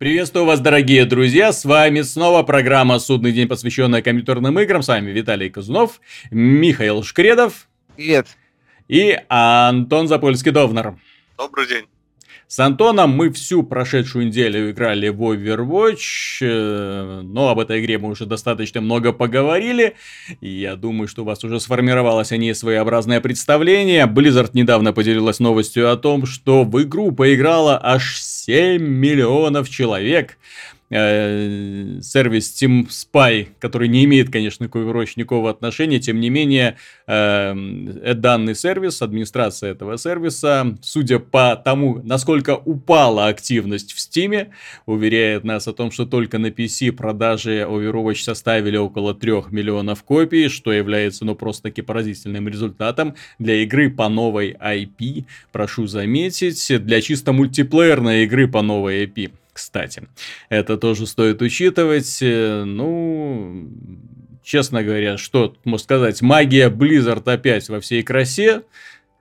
Приветствую вас, дорогие друзья, с вами снова программа «Судный день», посвященная компьютерным играм. С вами Виталий Казунов, Михаил Шкредов. Привет. И Антон Запольский-Довнер. Добрый день. С Антоном мы всю прошедшую неделю играли в Overwatch, э, но об этой игре мы уже достаточно много поговорили. И я думаю, что у вас уже сформировалось о ней своеобразное представление. Blizzard недавно поделилась новостью о том, что в игру поиграло аж 7 миллионов человек э, сервис Team Spy, который не имеет, конечно, к Overwatch никакого отношения, тем не менее, э, э, данный сервис, администрация этого сервиса, судя по тому, насколько упала активность в Steam, уверяет нас о том, что только на PC продажи Overwatch составили около 3 миллионов копий, что является, ну, просто-таки поразительным результатом для игры по новой IP, прошу заметить, для чисто мультиплеерной игры по новой IP кстати. Это тоже стоит учитывать. Э, ну, честно говоря, что можно сказать, магия Blizzard опять во всей красе.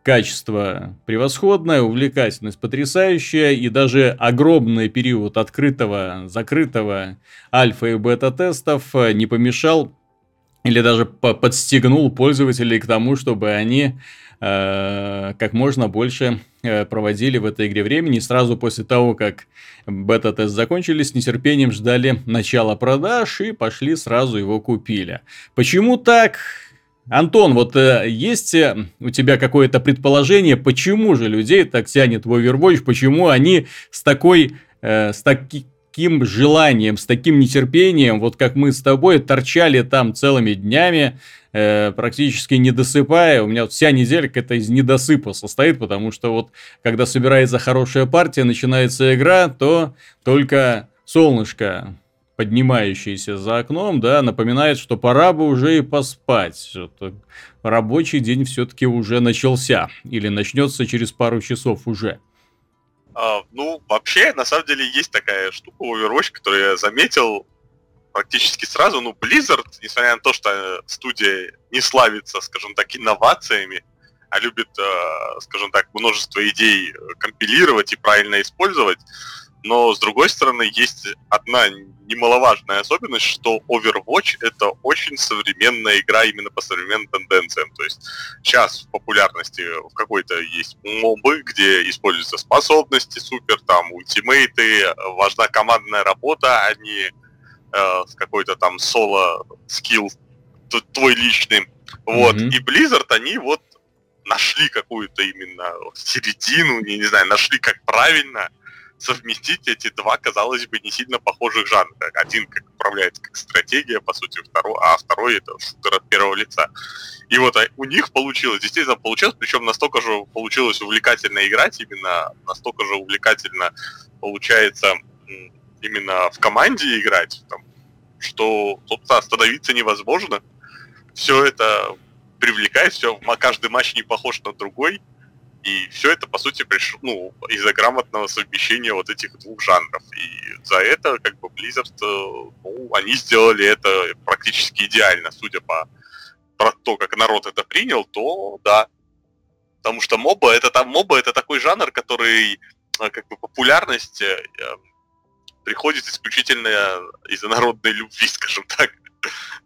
Качество превосходное, увлекательность потрясающая, и даже огромный период открытого, закрытого альфа и бета-тестов не помешал или даже подстегнул пользователей к тому, чтобы они э, как можно больше э, проводили в этой игре времени. Сразу после того, как бета-тест закончились, с нетерпением ждали начала продаж и пошли сразу его купили. Почему так? Антон, вот э, есть э, у тебя какое-то предположение, почему же людей так тянет в Overwatch, почему они с такой, э, с таки, таким желанием, с таким нетерпением, вот как мы с тобой торчали там целыми днями, э, практически не досыпая. У меня вся неделька это из недосыпа состоит, потому что вот когда собирается хорошая партия, начинается игра, то только солнышко поднимающееся за окном, да, напоминает, что пора бы уже и поспать. Рабочий день все-таки уже начался. Или начнется через пару часов уже. А, ну, вообще, на самом деле, есть такая штука Overwatch, которую я заметил практически сразу. Ну, Blizzard, несмотря на то, что студия не славится, скажем так, инновациями, а любит, э, скажем так, множество идей компилировать и правильно использовать, но, с другой стороны, есть одна немаловажная особенность, что Overwatch это очень современная игра именно по современным тенденциям. То есть сейчас в популярности в какой-то есть мобы, где используются способности супер, там ультимейты, важна командная работа, а не э, какой-то там соло скилл твой личный. Вот. Mm-hmm. И Blizzard, они вот нашли какую-то именно середину, не, не знаю, нашли как правильно совместить эти два, казалось бы, не сильно похожих жанра. Один как управляется как стратегия, по сути, второй, а второй это шутер от первого лица. И вот а, у них получилось, действительно получилось, причем настолько же получилось увлекательно играть, именно настолько же увлекательно получается именно в команде играть, там, что, собственно, остановиться невозможно. Все это привлекает, все, каждый матч не похож на другой. И все это, по сути, пришло ну, из-за грамотного совмещения вот этих двух жанров. И за это, как бы, Blizzard, э, ну, они сделали это практически идеально, судя по про то, как народ это принял, то да. Потому что моба это там моба это такой жанр, который э, как бы популярность э, приходит исключительно из-за народной любви, скажем так.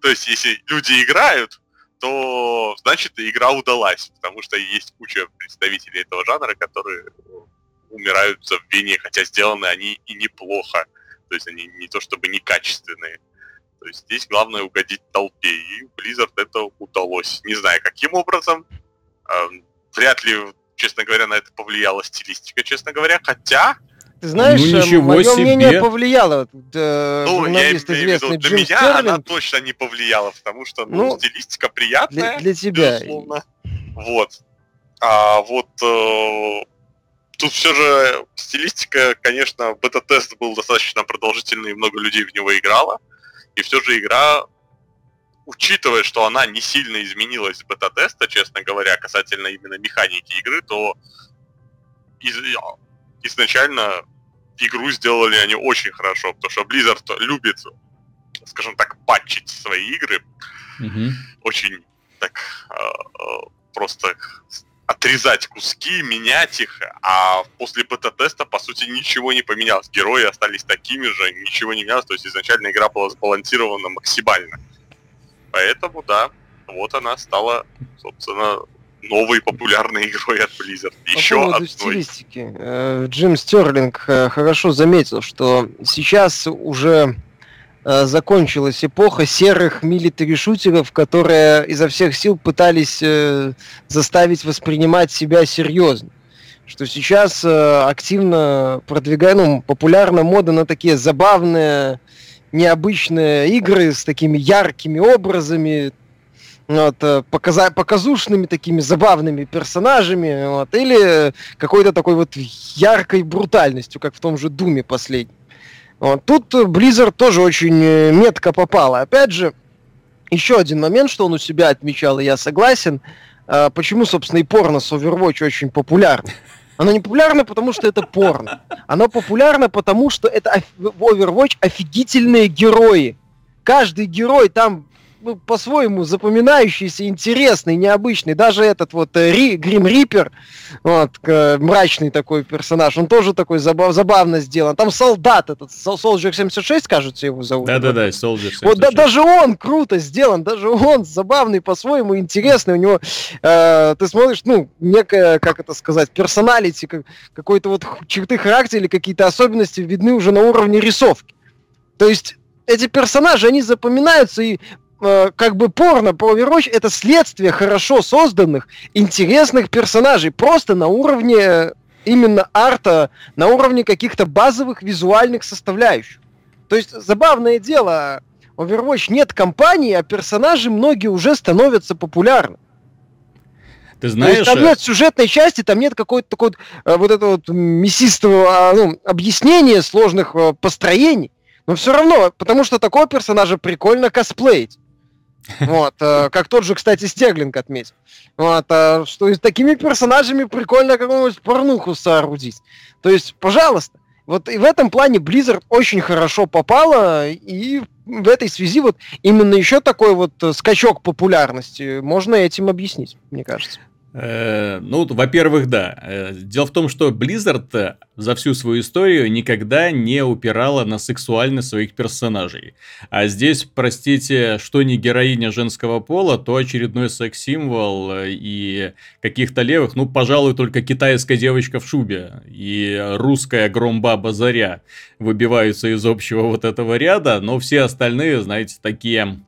То есть, если люди играют, то значит игра удалась, потому что есть куча представителей этого жанра, которые умирают в забвении, хотя сделаны они и неплохо. То есть они не то чтобы некачественные. То есть здесь главное угодить толпе, и Blizzard это удалось. Не знаю, каким образом. Вряд ли, честно говоря, на это повлияла стилистика, честно говоря. Хотя, ты знаешь, ну, ничего мое себе. мнение повлияло. Э, ну, журналист я известный виду, для Джим меня Стерлинг. она точно не повлияла, потому что ну, ну, стилистика приятная. Для, для тебя. Безусловно. Вот. А вот э, тут все же стилистика, конечно, бета-тест был достаточно продолжительный, и много людей в него играло. И все же игра, учитывая, что она не сильно изменилась с бета-теста, честно говоря, касательно именно механики игры, то из, изначально игру сделали они очень хорошо, потому что Blizzard любит, скажем так, патчить свои игры. Mm-hmm. Очень так э, просто отрезать куски, менять их, а после бета-теста, по сути, ничего не поменялось. Герои остались такими же, ничего не менялось, то есть изначально игра была сбалансирована максимально. Поэтому, да, вот она стала, собственно, новой популярной игрой от Blizzard. Еще По одной. стилистики. Э, Джим Стерлинг э, хорошо заметил, что сейчас уже э, закончилась эпоха серых милитари-шутеров, которые изо всех сил пытались заставить воспринимать себя серьезно. Что сейчас активно продвигает, ну, популярна мода на такие забавные, необычные игры с такими яркими образами, вот, э, показа показушными такими забавными персонажами, вот, или какой-то такой вот яркой брутальностью, как в том же Думе последнем. Вот. Тут Blizzard тоже очень э, метко попала. Опять же, еще один момент, что он у себя отмечал, и я согласен, а, почему, собственно, и порно с Overwatch очень популярно. Оно не популярно, потому что это порно. Оно популярно, потому что это в Overwatch офигительные герои. Каждый герой там ну, по-своему запоминающийся, интересный, необычный. Даже этот вот э, Ри, Грим Риппер, вот, э, мрачный такой персонаж, он тоже такой забав, забавно сделан. Там солдат этот, Soldier 76, кажется, его зовут. Да-да-да, Soldier 76. Вот да, даже он круто сделан, даже он забавный по-своему, интересный. У него, э, ты смотришь, ну, некая, как это сказать, персоналити, как, какой-то вот черты характера или какие-то особенности видны уже на уровне рисовки. То есть эти персонажи, они запоминаются, и Э, как бы порно про Overwatch это следствие хорошо созданных, интересных персонажей, просто на уровне именно арта, на уровне каких-то базовых визуальных составляющих. То есть забавное дело, Overwatch нет компании, а персонажи многие уже становятся популярны. Ты знаешь... То есть, там э, нет сюжетной части, там нет какой-то такой э, вот этого вот мясистого а, ну, объяснения сложных построений. Но все равно, потому что такого персонажа прикольно косплеить. Вот, э, как тот же, кстати, Стеглинг отметил. Вот, э, что с такими персонажами прикольно какую-нибудь порнуху соорудить. То есть, пожалуйста. Вот и в этом плане Blizzard очень хорошо попала, и в этой связи вот именно еще такой вот э, скачок популярности можно этим объяснить, мне кажется. Э, ну, во-первых, да. Э, дело в том, что Blizzard за всю свою историю никогда не упирала на сексуальность своих персонажей. А здесь, простите, что не героиня женского пола, то очередной секс-символ э, и каких-то левых, ну, пожалуй, только китайская девочка в шубе и русская громбаба Заря выбиваются из общего вот этого ряда, но все остальные, знаете, такие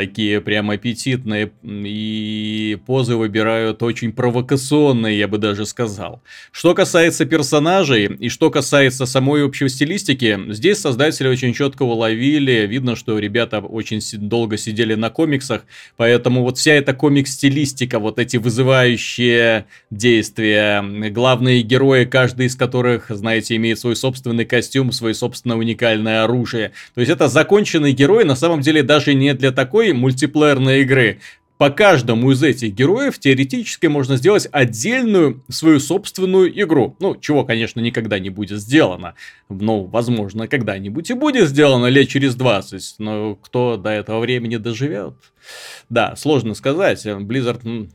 такие прям аппетитные, и позы выбирают очень провокационные, я бы даже сказал. Что касается персонажей, и что касается самой общей стилистики, здесь создатели очень четко уловили, видно, что ребята очень долго сидели на комиксах, поэтому вот вся эта комикс-стилистика, вот эти вызывающие действия, главные герои, каждый из которых, знаете, имеет свой собственный костюм, свое собственное уникальное оружие. То есть это законченный герой, на самом деле даже не для такой мультиплеерной игры. По каждому из этих героев теоретически можно сделать отдельную свою собственную игру. Ну, чего, конечно, никогда не будет сделано. Но, возможно, когда-нибудь и будет сделано лет через 20. Но кто до этого времени доживет? Да, сложно сказать. Blizzard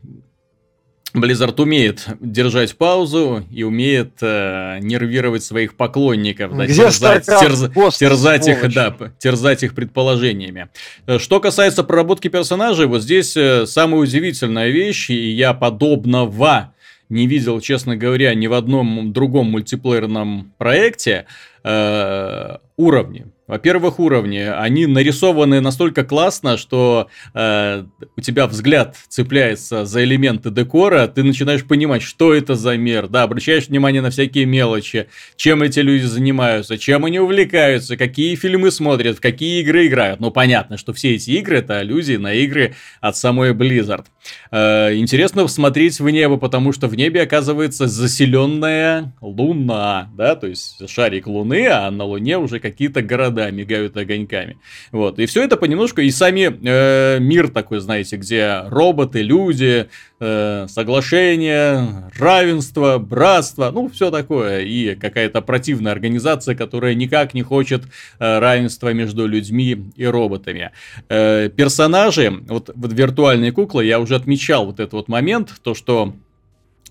Blizzard умеет держать паузу и умеет э, нервировать своих поклонников, да, терзать, терз, Пост, терзать их, да, терзать их предположениями. Э, что касается проработки персонажей, вот здесь э, самая удивительная вещь, и я подобного не видел, честно говоря, ни в одном другом мультиплеерном проекте э, уровни. Во-первых, уровни. Они нарисованы настолько классно, что э, у тебя взгляд цепляется за элементы декора, ты начинаешь понимать, что это за мир. Да, обращаешь внимание на всякие мелочи, чем эти люди занимаются, чем они увлекаются, какие фильмы смотрят, в какие игры играют. Ну, понятно, что все эти игры это аллюзии на игры от самой Blizzard. Э, интересно смотреть в небо, потому что в небе оказывается заселенная луна, да, то есть шарик луны, а на луне уже какие-то города мигают огоньками. Вот. И все это понемножку, и сами э, мир такой, знаете, где роботы, люди, э, соглашение, равенство, братство, ну, все такое. И какая-то противная организация, которая никак не хочет э, равенства между людьми и роботами. Э, персонажи, вот, вот виртуальные куклы, я уже отмечал вот этот вот момент, то, что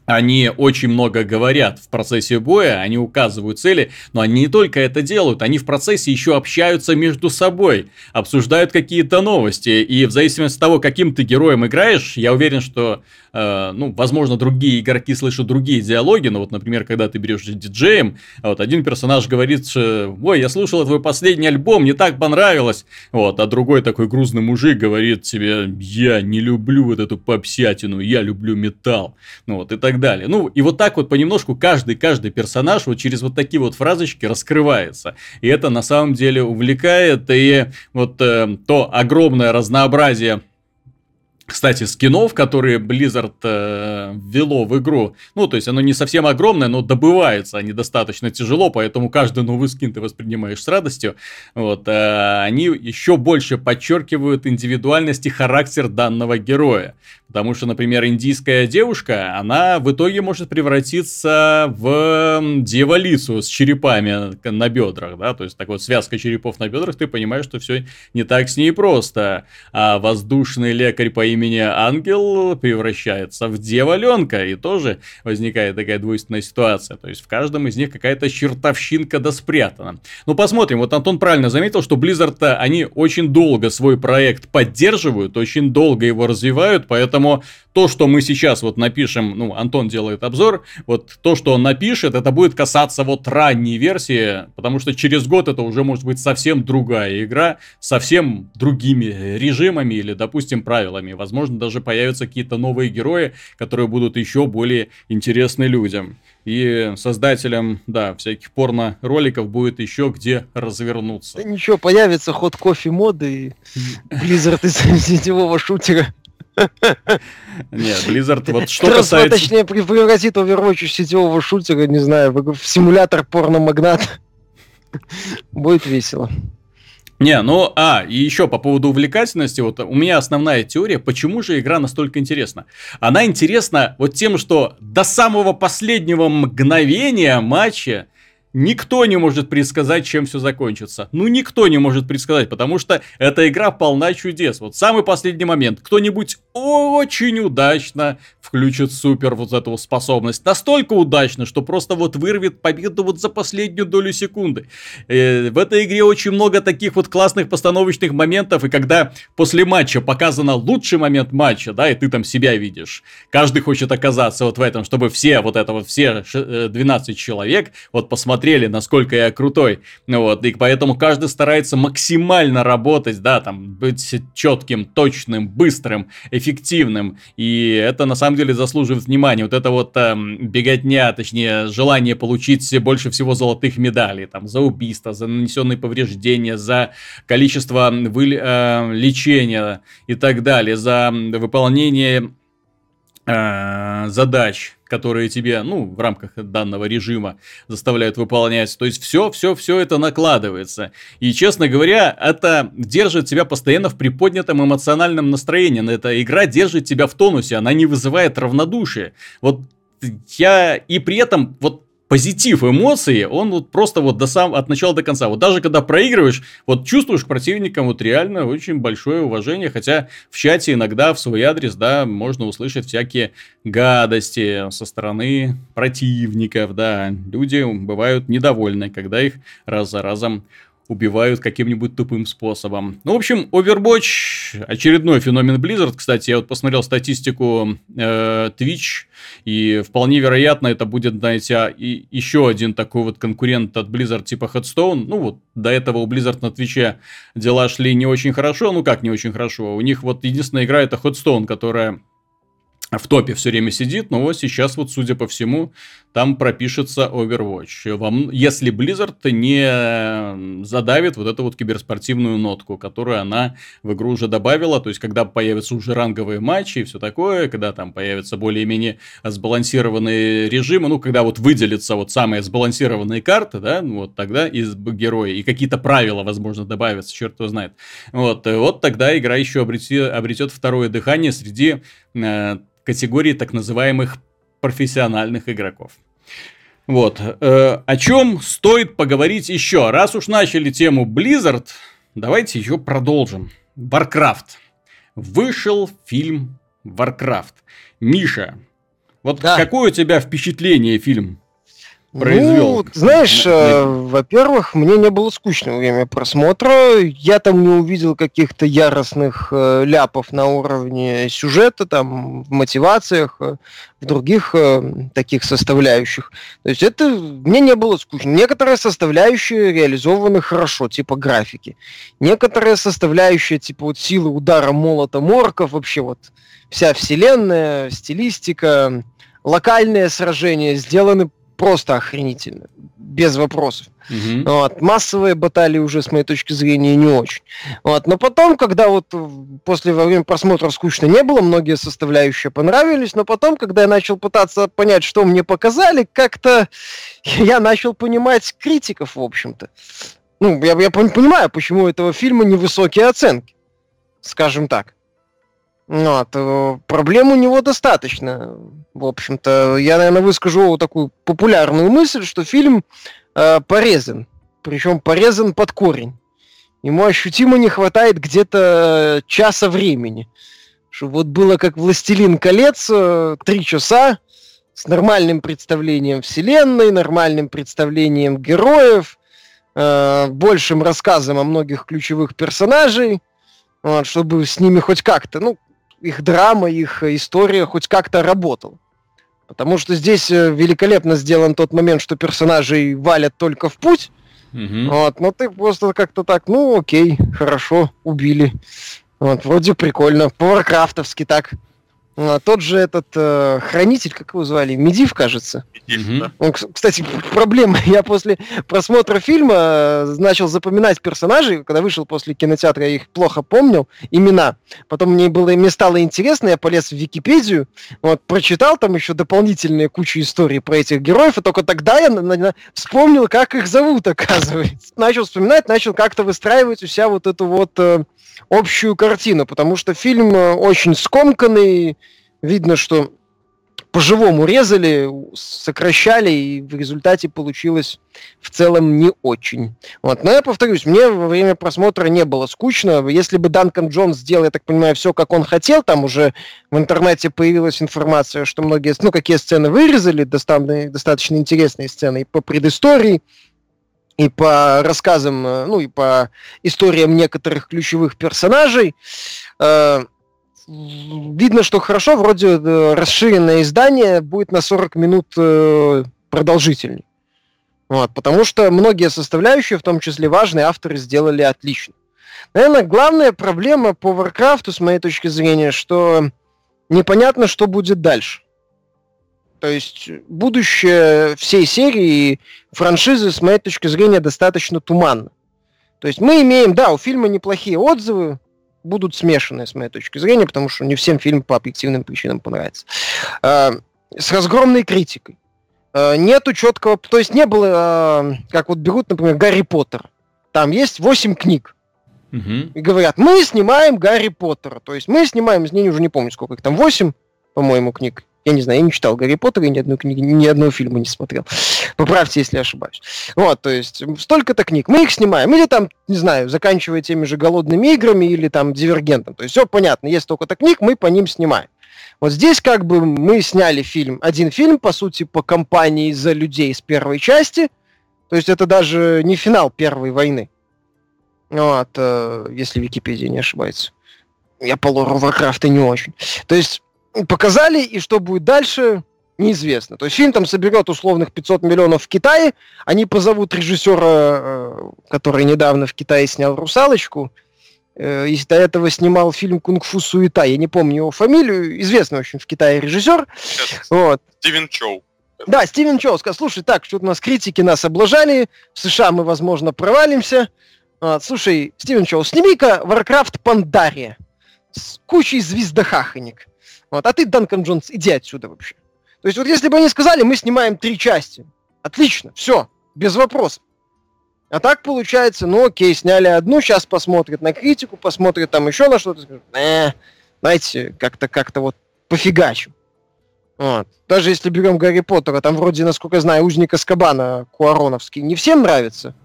они очень много говорят в процессе боя, они указывают цели, но они не только это делают, они в процессе еще общаются между собой, обсуждают какие-то новости, и в зависимости от того, каким ты героем играешь, я уверен, что Э, ну, возможно, другие игроки слышат другие диалоги, но вот, например, когда ты берешь диджеем, вот один персонаж говорит, что, ой, я слушал твой последний альбом, мне так понравилось, вот, а другой такой грузный мужик говорит тебе, я не люблю вот эту попсятину, я люблю металл, ну вот, и так далее. Ну, и вот так вот понемножку каждый, каждый персонаж вот через вот такие вот фразочки раскрывается, и это на самом деле увлекает, и вот э, то огромное разнообразие кстати, скинов, которые Blizzard э, ввело в игру, ну, то есть оно не совсем огромное, но добывается они достаточно тяжело, поэтому каждый новый скин ты воспринимаешь с радостью. Вот, э, они еще больше подчеркивают индивидуальность и характер данного героя. Потому что, например, индийская девушка, она в итоге может превратиться в дьяволицу с черепами на бедрах, да, то есть так вот связка черепов на бедрах, ты понимаешь, что все не так с ней просто. А воздушный лекарь по имени Ангел превращается в дьяволенка, и тоже возникает такая двойственная ситуация. То есть в каждом из них какая-то чертовщинка да спрятана. Ну посмотрим, вот Антон правильно заметил, что Blizzard, они очень долго свой проект поддерживают, очень долго его развивают, Поэтому то, что мы сейчас вот напишем, ну, Антон делает обзор, вот то, что он напишет, это будет касаться вот ранней версии, потому что через год это уже может быть совсем другая игра, совсем другими режимами или, допустим, правилами. Возможно, даже появятся какие-то новые герои, которые будут еще более интересны людям. И создателям, да, всяких порно-роликов будет еще где развернуться. Да ничего, появится ход кофе моды и Blizzard из сетевого шутера. Нет, Blizzard, вот что касается... Точнее, превратит Overwatch сетевого шутера, не знаю, в симулятор порно-магнат. Будет весело. Не, ну, а, и еще по поводу увлекательности, вот у меня основная теория, почему же игра настолько интересна. Она интересна вот тем, что до самого последнего мгновения матча Никто не может предсказать, чем все закончится. Ну, никто не может предсказать, потому что эта игра полна чудес. Вот самый последний момент. Кто-нибудь очень удачно включит супер вот эту способность. Настолько удачно, что просто вот вырвет победу вот за последнюю долю секунды. Э, в этой игре очень много таких вот классных постановочных моментов, и когда после матча показано лучший момент матча, да, и ты там себя видишь. Каждый хочет оказаться вот в этом, чтобы все вот это вот, все 12 э, человек вот посмотрели смотрели, насколько я крутой. Вот, и поэтому каждый старается максимально работать, да, там, быть четким, точным, быстрым, эффективным. И это на самом деле заслуживает внимания. Вот это вот э, беготня, точнее, желание получить больше всего золотых медалей, там, за убийство, за нанесенные повреждения, за количество вы, э, лечения и так далее, за выполнение задач которые тебе, ну, в рамках данного режима заставляют выполнять. То есть все, все, все это накладывается. И, честно говоря, это держит тебя постоянно в приподнятом эмоциональном настроении. Эта игра держит тебя в тонусе, она не вызывает равнодушия. Вот я и при этом вот позитив эмоций, он вот просто вот до сам, от начала до конца. Вот даже когда проигрываешь, вот чувствуешь к противникам вот реально очень большое уважение, хотя в чате иногда в свой адрес, да, можно услышать всякие гадости со стороны противников, да. Люди бывают недовольны, когда их раз за разом убивают каким-нибудь тупым способом. Ну, в общем, Overwatch очередной феномен Blizzard. Кстати, я вот посмотрел статистику э, Twitch, и вполне вероятно это будет, знаете, а, и еще один такой вот конкурент от Blizzard типа Headstone. Ну, вот до этого у Blizzard на Твиче дела шли не очень хорошо. Ну, как не очень хорошо? У них вот единственная игра это Headstone, которая в топе все время сидит, но вот сейчас вот, судя по всему, там пропишется Overwatch. Вам, если Blizzard не задавит вот эту вот киберспортивную нотку, которую она в игру уже добавила, то есть когда появятся уже ранговые матчи и все такое, когда там появятся более-менее сбалансированные режимы, ну, когда вот выделятся вот самые сбалансированные карты, да, вот тогда из героя, и какие-то правила, возможно, добавятся, черт его знает. Вот, вот тогда игра еще обретет, обретет второе дыхание среди э, категории так называемых профессиональных игроков. Вот. Э, о чем стоит поговорить еще? Раз уж начали тему Blizzard, давайте ее продолжим. Warcraft. Вышел фильм Warcraft. Миша, Вот да. какое у тебя впечатление фильм произвел? Ну, знаешь, э, во-первых, мне не было скучно во время просмотра. Я там не увидел каких-то яростных э, ляпов на уровне сюжета, там, в мотивациях, э, в других э, таких составляющих. То есть это мне не было скучно. Некоторые составляющие реализованы хорошо, типа графики. Некоторые составляющие, типа вот силы удара молота морков, вообще вот вся вселенная, стилистика, локальные сражения сделаны просто охренительно, без вопросов. Угу. Вот. Массовые баталии уже, с моей точки зрения, не очень. Вот. Но потом, когда вот после во время просмотра скучно не было, многие составляющие понравились, но потом, когда я начал пытаться понять, что мне показали, как-то я начал понимать критиков, в общем-то. Ну, я, я понимаю, почему у этого фильма невысокие оценки, скажем так. Вот, э, проблем у него достаточно. В общем-то, я, наверное, выскажу такую популярную мысль, что фильм э, порезан. Причем порезан под корень. Ему ощутимо не хватает где-то часа времени. Чтобы вот было как «Властелин колец», э, три часа с нормальным представлением вселенной, нормальным представлением героев, э, большим рассказом о многих ключевых персонажей, вот, чтобы с ними хоть как-то, ну, их драма, их история хоть как-то работала. Потому что здесь э, великолепно сделан тот момент, что персонажей валят только в путь. Угу. Вот, но ты просто как-то так, ну окей, хорошо, убили. Вот, вроде прикольно. По-варкрафтовски так. А, тот же этот э, хранитель, как его звали, Медив, кажется. Медив, да. Он, кстати, проблема. Я после просмотра фильма э, начал запоминать персонажей. Когда вышел после кинотеатра, я их плохо помнил, имена. Потом мне было, мне стало интересно, я полез в Википедию, вот, прочитал там еще дополнительные кучу историй про этих героев, и только тогда я на, на, вспомнил, как их зовут, оказывается. Начал вспоминать, начал как-то выстраивать у себя вот эту вот э, общую картину, потому что фильм э, очень скомканный, видно, что по-живому резали, сокращали, и в результате получилось в целом не очень. Вот. Но я повторюсь, мне во время просмотра не было скучно. Если бы Данкан Джонс сделал, я так понимаю, все, как он хотел, там уже в интернете появилась информация, что многие, ну, какие сцены вырезали, достаточно, достаточно интересные сцены и по предыстории, и по рассказам, э, ну и по историям некоторых ключевых персонажей. Э, видно, что хорошо, вроде э, расширенное издание будет на 40 минут продолжительней. Вот, потому что многие составляющие, в том числе важные, авторы сделали отлично. Наверное, главная проблема по Warcraft, с моей точки зрения, что непонятно, что будет дальше. То есть будущее всей серии франшизы, с моей точки зрения, достаточно туманно. То есть мы имеем, да, у фильма неплохие отзывы, будут смешанные, с моей точки зрения, потому что не всем фильм по объективным причинам понравится. Э, с разгромной критикой. Э, нету четкого... То есть не было, э, как вот берут, например, Гарри Поттер. Там есть 8 книг. Угу. И говорят, мы снимаем Гарри Поттера. То есть мы снимаем, я уже не помню, сколько их там, 8, по-моему, книг. Я не знаю, я не читал Гарри Поттера, ни одной книги, ни одного фильма не смотрел. Поправьте, если я ошибаюсь. Вот, то есть, столько-то книг. Мы их снимаем. Или там, не знаю, заканчивая теми же голодными играми, или там дивергентом. То есть, все понятно. Есть столько-то книг, мы по ним снимаем. Вот здесь как бы мы сняли фильм, один фильм, по сути, по компании за людей с первой части. То есть это даже не финал Первой войны. Вот, э, если Википедия не ошибается. Я по лору Варкрафта не очень. То есть показали, и что будет дальше, неизвестно. То есть фильм там соберет условных 500 миллионов в Китае, они позовут режиссера, э, который недавно в Китае снял «Русалочку», э, и до этого снимал фильм «Кунг-фу суета», я не помню его фамилию, известный очень в Китае режиссер. Вот. Стивен Чоу. Да, Стивен Чоу сказал, слушай, так, что-то у нас критики нас облажали, в США мы, возможно, провалимся. Вот, слушай, Стивен Чоу, сними-ка Warcraft Пандария с кучей звездохаханик. Вот. А ты, Данкан Джонс, иди отсюда вообще. То есть вот если бы они сказали, мы снимаем три части, отлично, все, без вопросов. А так получается, ну окей, сняли одну, сейчас посмотрят на критику, посмотрят там еще на что-то, скажут, э, знаете, как-то как-то вот пофигачим. Вот. Даже если берем Гарри Поттера, там вроде, насколько я знаю, узник Аскабана Куароновский не всем нравится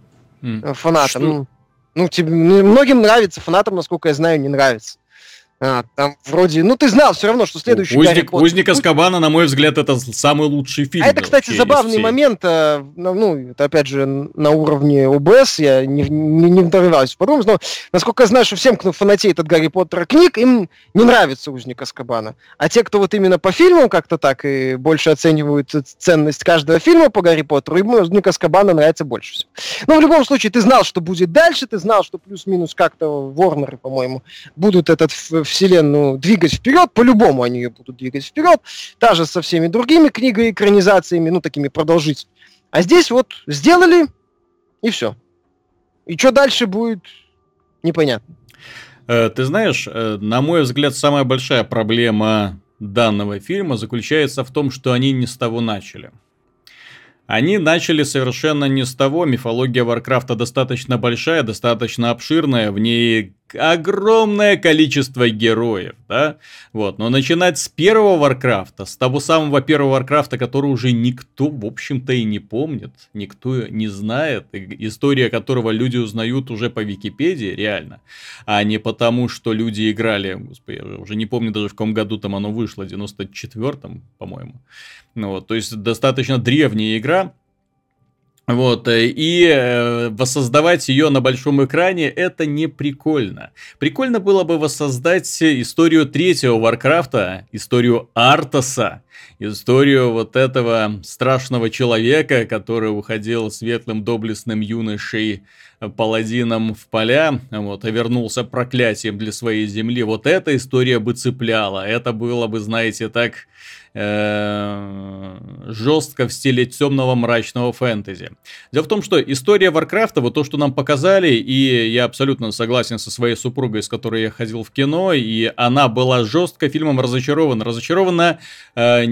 mm. фанатам. Ну, ну, тебе, ну, многим нравится, фанатам, насколько я знаю, не нравится. А, там вроде, ну ты знал все равно, что следующий Узник, Гарри Поттер Узник Аскабана, на мой взгляд, это самый лучший фильм. А это, кстати, забавный всей. момент, э, ну, ну, это опять же на уровне ОБС, я не, не, не вдавался в подробности, но насколько я знаю, что всем, кто фанатеет от Гарри Поттера книг, им не нравится Узник Аскабана. А те, кто вот именно по фильмам как-то так и больше оценивают ценность каждого фильма по Гарри Поттеру, им Узник Аскабана нравится больше всего. Но в любом случае, ты знал, что будет дальше, ты знал, что плюс-минус как-то Ворнеры, по-моему, будут этот вселенную двигать вперед, по-любому они ее будут двигать вперед, та же со всеми другими книгами, экранизациями, ну, такими продолжительными. А здесь вот сделали, и все. И что дальше будет, непонятно. Э, Ты знаешь, э, на мой взгляд, самая большая проблема данного фильма заключается в том, что они не с того начали. Они начали совершенно не с того. Мифология Варкрафта достаточно большая, достаточно обширная. В ней огромное количество героев, да? Вот. Но начинать с первого Варкрафта, с того самого первого Варкрафта, который уже никто, в общем-то, и не помнит, никто не знает, история которого люди узнают уже по Википедии, реально, а не потому, что люди играли, господи, я уже не помню даже в каком году там оно вышло, в 94-м, по-моему. Ну, вот, то есть достаточно древняя игра, вот, э, и э, воссоздавать ее на большом экране это не прикольно. Прикольно было бы воссоздать историю третьего Варкрафта, историю Артаса, историю вот этого страшного человека, который уходил светлым доблестным юношей э, паладином в поля, вот, и вернулся проклятием для своей земли. Вот эта история бы цепляла. Это было бы, знаете, так э, жестко в стиле темного мрачного фэнтези. Дело в том, что история Варкрафта, вот то, что нам показали, и я абсолютно согласен со своей супругой, с которой я ходил в кино, и она была жестко фильмом разочарована. Разочарована э,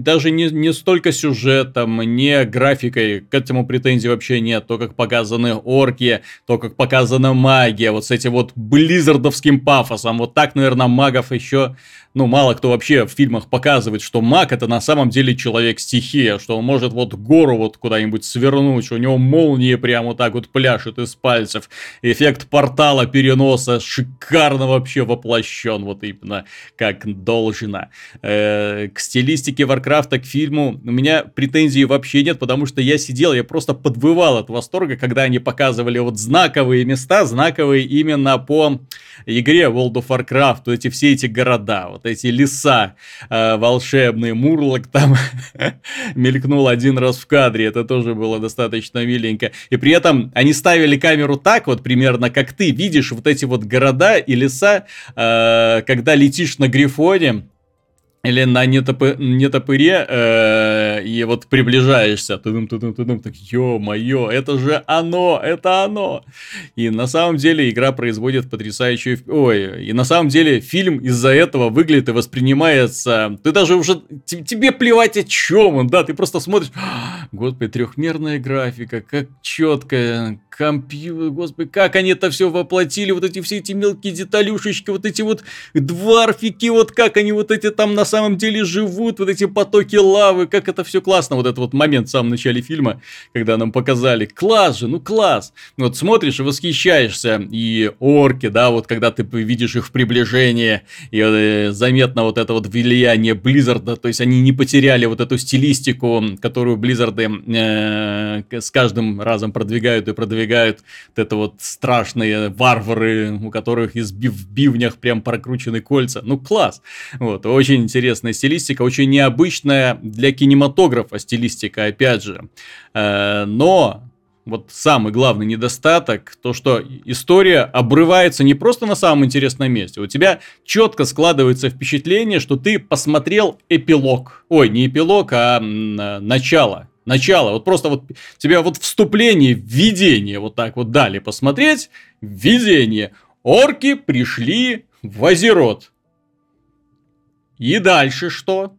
даже не, не столько сюжетом, не графикой, к этому претензий вообще нет. То, как показаны орки, то, как показана магия, вот с этим вот близзардовским пафосом. Вот так, наверное, магов еще ну, мало кто вообще в фильмах показывает, что маг это на самом деле человек-стихия, что он может вот гору вот куда-нибудь свернуть, у него молнии прямо вот так вот пляшет из пальцев. Эффект портала переноса шикарно вообще воплощен, вот именно как должно. Э, к стилистике Варкрафта, к фильму у меня претензий вообще нет, потому что я сидел, я просто подвывал от восторга, когда они показывали вот знаковые места, знаковые именно по игре World of Warcraft, вот эти все эти города, вот эти леса э, волшебные, Мурлок там мелькнул один раз в кадре, это тоже было достаточно миленько. И при этом они ставили камеру так вот примерно, как ты видишь вот эти вот города и леса, э, когда летишь на Грифоне, или на нетопы, нетопыре, э, и вот приближаешься, тудum, тудум, тудум, так, ё-моё, это же оно, это оно. И на самом деле игра производит потрясающую... Ой, и на самом деле фильм из-за этого выглядит и воспринимается... Ты даже уже... Тебе плевать о чем он, да, ты просто смотришь... «А, Господи, трехмерная графика, как четкая, компьютер, господи, как они это все воплотили, вот эти все эти мелкие деталюшечки, вот эти вот дварфики, вот как они вот эти там на самом деле живут, вот эти потоки лавы, как это все классно, вот этот вот момент в самом начале фильма, когда нам показали, класс же, ну класс, вот смотришь и восхищаешься, и орки, да, вот когда ты видишь их в приближении, и э, заметно вот это вот влияние Близзарда, то есть они не потеряли вот эту стилистику, которую Близзарды э, с каждым разом продвигают и продвигают, вот это вот страшные варвары, у которых из бив- в бивнях прям прокручены кольца, ну класс, вот, очень интересная стилистика, очень необычная для кинематографа стилистика, опять же, Э, но вот самый главный недостаток, то что история обрывается не просто на самом интересном месте. У тебя четко складывается впечатление, что ты посмотрел эпилог. Ой, не эпилог, а начало. Начало. Вот просто вот тебя вот вступление, введение вот так вот дали посмотреть. Введение. Орки пришли в Азерот. И дальше что?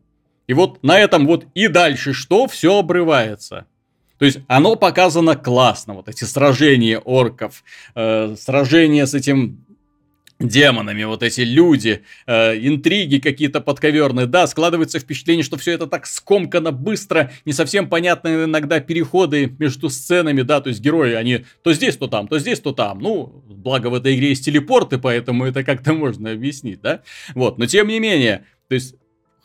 И вот на этом вот и дальше что все обрывается. То есть оно показано классно, вот эти сражения орков, э, сражения с этим демонами, вот эти люди, э, интриги какие-то подковерные, да, складывается впечатление, что все это так скомкано, быстро, не совсем понятны иногда переходы между сценами, да, то есть герои, они то здесь, то там, то здесь, то там, ну, благо в этой игре есть телепорты, поэтому это как-то можно объяснить, да? Вот, но тем не менее, то есть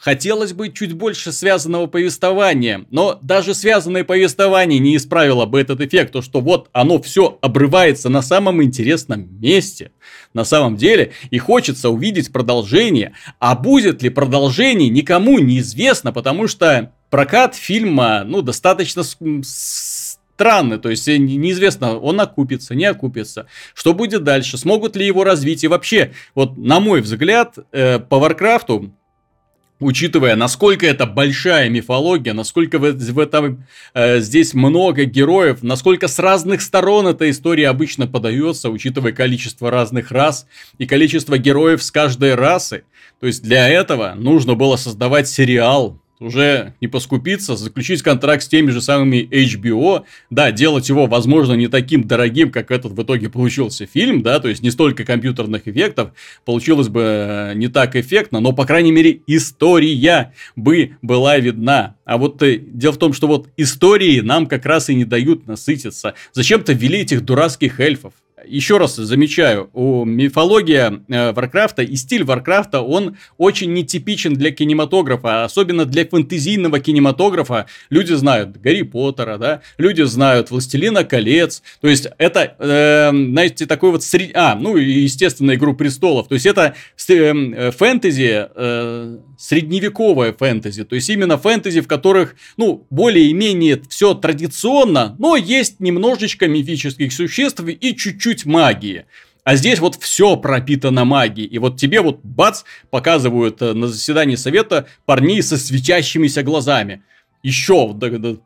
Хотелось бы чуть больше связанного повествования, но даже связанное повествование не исправило бы этот эффект, то что вот оно все обрывается на самом интересном месте. На самом деле, и хочется увидеть продолжение, а будет ли продолжение, никому неизвестно, потому что прокат фильма, ну, достаточно странный, то есть неизвестно, он окупится, не окупится, что будет дальше, смогут ли его развить и вообще, вот на мой взгляд, э, по Варкрафту учитывая, насколько это большая мифология, насколько в, в этом э, здесь много героев, насколько с разных сторон эта история обычно подается, учитывая количество разных рас и количество героев с каждой расы. То есть для этого нужно было создавать сериал, уже не поскупиться, заключить контракт с теми же самыми HBO, да, делать его, возможно, не таким дорогим, как этот в итоге получился фильм, да, то есть не столько компьютерных эффектов, получилось бы э, не так эффектно, но, по крайней мере, история бы была видна. А вот э, дело в том, что вот истории нам как раз и не дают насытиться. Зачем-то ввели этих дурацких эльфов еще раз замечаю, у мифология э, Варкрафта и стиль Варкрафта, он очень нетипичен для кинематографа, особенно для фэнтезийного кинематографа. Люди знают Гарри Поттера, да, люди знают Властелина колец, то есть это, э, знаете, такой вот сред... А, ну и, естественно, Игру престолов, то есть это э, фэнтези, э, средневековое фэнтези, то есть именно фэнтези, в которых, ну, более-менее все традиционно, но есть немножечко мифических существ и чуть-чуть магии. А здесь вот все пропитано магией. И вот тебе вот бац, показывают э, на заседании совета парней со светящимися глазами. Еще да, да,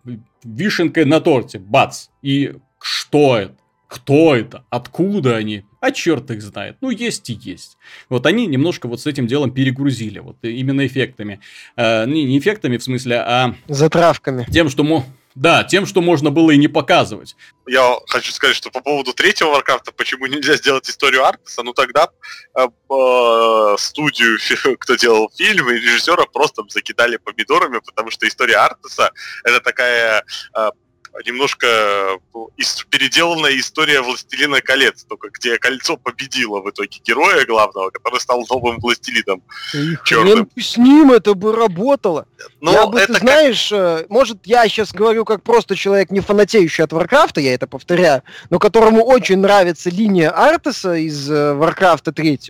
вишенкой на торте, бац. И что это? Кто это? Откуда они? А черт их знает. Ну, есть и есть. Вот они немножко вот с этим делом перегрузили. Вот именно эффектами. Э, не, не эффектами в смысле, а... Затравками. Тем, что... Мо... Да, тем, что можно было и не показывать. Я хочу сказать, что по поводу третьего Варкрафта, почему нельзя сделать историю Артеса, ну тогда э, э, студию, кто делал фильм, и режиссера просто закидали помидорами, потому что история Артеса это такая э, немножко ну, переделанная история Властелина колец, только где кольцо победило в итоге героя главного, который стал новым властелином черным. С ним это бы работало. Но я бы, ты знаешь, как... Э, может, я сейчас говорю как просто человек, не фанатеющий от Варкрафта, я это повторяю, но которому очень нравится линия Артеса из Варкрафта 3.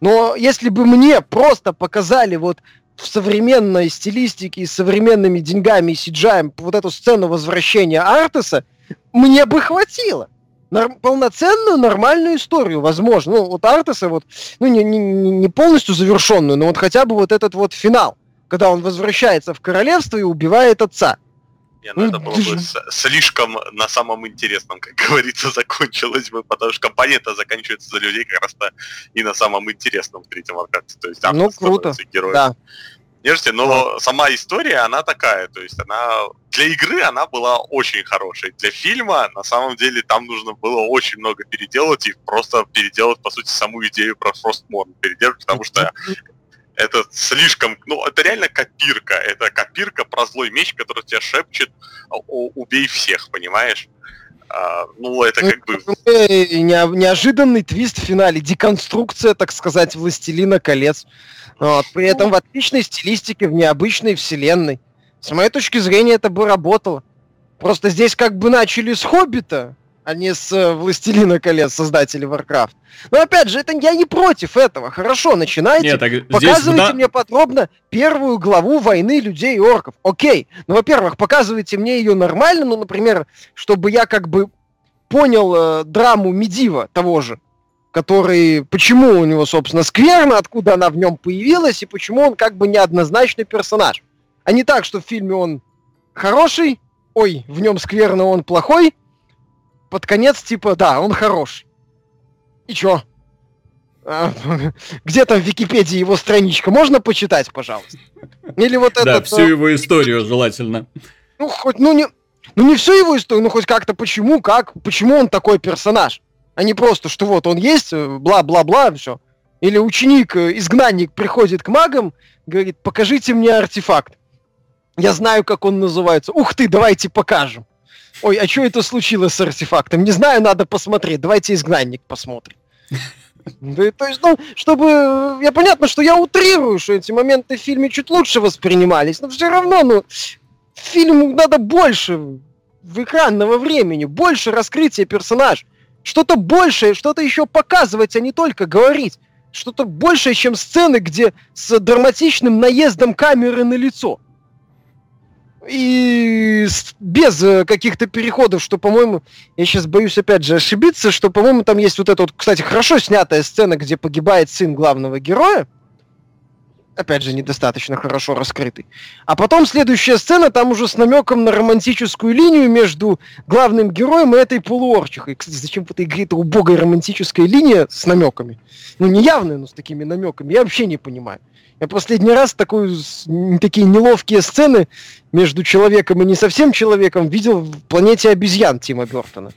Но если бы мне просто показали вот в современной стилистике и современными деньгами и сиджаем вот эту сцену возвращения Артеса, мне бы хватило. Нор- полноценную нормальную историю, возможно. Ну, вот Артеса вот, ну, не, не, не полностью завершенную, но вот хотя бы вот этот вот финал, когда он возвращается в королевство и убивает отца. Не, ну, ну это было бы слишком на самом интересном, как говорится, закончилось бы, потому что компания-то заканчивается за людей как раз-то и на самом интересном в третьем Варкрафте. То есть ну, круто. героем. Да. Нежите, но сама история, она такая, то есть она для игры она была очень хорошей. Для фильма, на самом деле, там нужно было очень много переделать и просто переделать, по сути, саму идею про Frostmourne переделать, потому что это слишком, ну, это реально копирка. Это копирка про злой меч, который тебя шепчет «убей всех», понимаешь? А, ну, это как бы... Не, неожиданный твист в финале. Деконструкция, так сказать, «Властелина колец». Вот, при этом в отличной стилистике, в необычной вселенной. С моей точки зрения, это бы работало. Просто здесь как бы начали с «Хоббита», а не с э, «Властелина колец», создатели Warcraft. Но опять же, это я не против этого. Хорошо, начинайте. Нет, так показывайте здесь... мне подробно первую главу войны людей и орков. Окей. Ну, во-первых, показывайте мне ее нормально, ну, например, чтобы я как бы понял э, драму Медива того же, который, почему у него, собственно, скверно, откуда она в нем появилась, и почему он как бы неоднозначный персонаж. А не так, что в фильме он хороший, ой, в нем скверно, он плохой, под конец, типа, да, он хорош. И чё? А, где там в Википедии его страничка? Можно почитать, пожалуйста? Или вот это... Да, всю его историю желательно. Ну, хоть, ну не... Ну не всю его историю, ну хоть как-то почему, как, почему он такой персонаж, а не просто, что вот он есть, э, бла-бла-бла, все. Или ученик, э, изгнанник приходит к магам, говорит, покажите мне артефакт. Я знаю, как он называется. Ух ты, давайте покажем. Ой, а что это случилось с артефактом? Не знаю, надо посмотреть. Давайте изгнанник посмотрим. Да, то есть, ну, чтобы... Я понятно, что я утрирую, что эти моменты в фильме чуть лучше воспринимались, но все равно, ну, фильму надо больше в экранного времени, больше раскрытия персонаж. Что-то большее, что-то еще показывать, а не только говорить. Что-то большее, чем сцены, где с драматичным наездом камеры на лицо и без э, каких-то переходов, что, по-моему, я сейчас боюсь опять же ошибиться, что, по-моему, там есть вот эта вот, кстати, хорошо снятая сцена, где погибает сын главного героя, опять же, недостаточно хорошо раскрытый. А потом следующая сцена, там уже с намеком на романтическую линию между главным героем и этой полуорчихой. Кстати, зачем в этой игре эта убогая романтическая линия с намеками? Ну, не явная, но с такими намеками. Я вообще не понимаю. Я последний раз такую, такие неловкие сцены между человеком и не совсем человеком видел в «Планете обезьян» Тима Бертона.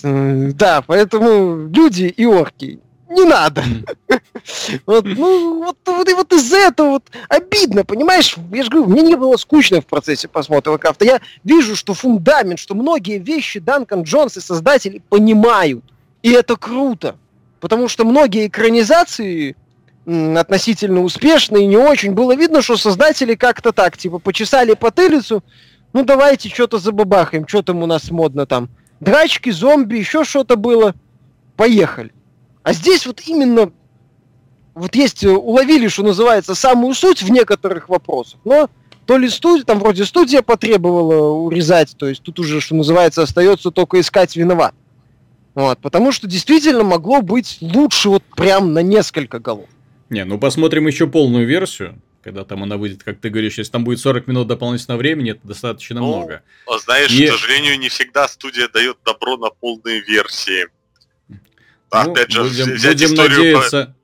Да, поэтому люди и орки не надо. Вот, ну, вот, вот, и вот из-за этого вот обидно, понимаешь? Я же говорю, мне не было скучно в процессе просмотра Варкрафта. Я вижу, что фундамент, что многие вещи Данкан Джонс и создатели понимают. И это круто. Потому что многие экранизации относительно успешно и не очень. Было видно, что создатели как-то так, типа, почесали потылицу, ну давайте что-то забабахаем, что там у нас модно там. Драчки, зомби, еще что-то было. Поехали. А здесь вот именно вот есть, э, уловили, что называется, самую суть в некоторых вопросах, но то ли студия, там вроде студия потребовала урезать, то есть тут уже, что называется, остается только искать виноват. Вот, потому что действительно могло быть лучше вот прям на несколько голов. Не, ну посмотрим еще полную версию, когда там она выйдет, как ты говоришь, если там будет 40 минут дополнительного времени, это достаточно ну, много. А знаешь, и... к сожалению, не всегда студия дает добро на полные версии. Ну, Опять же, будем, взять будем историю надеяться...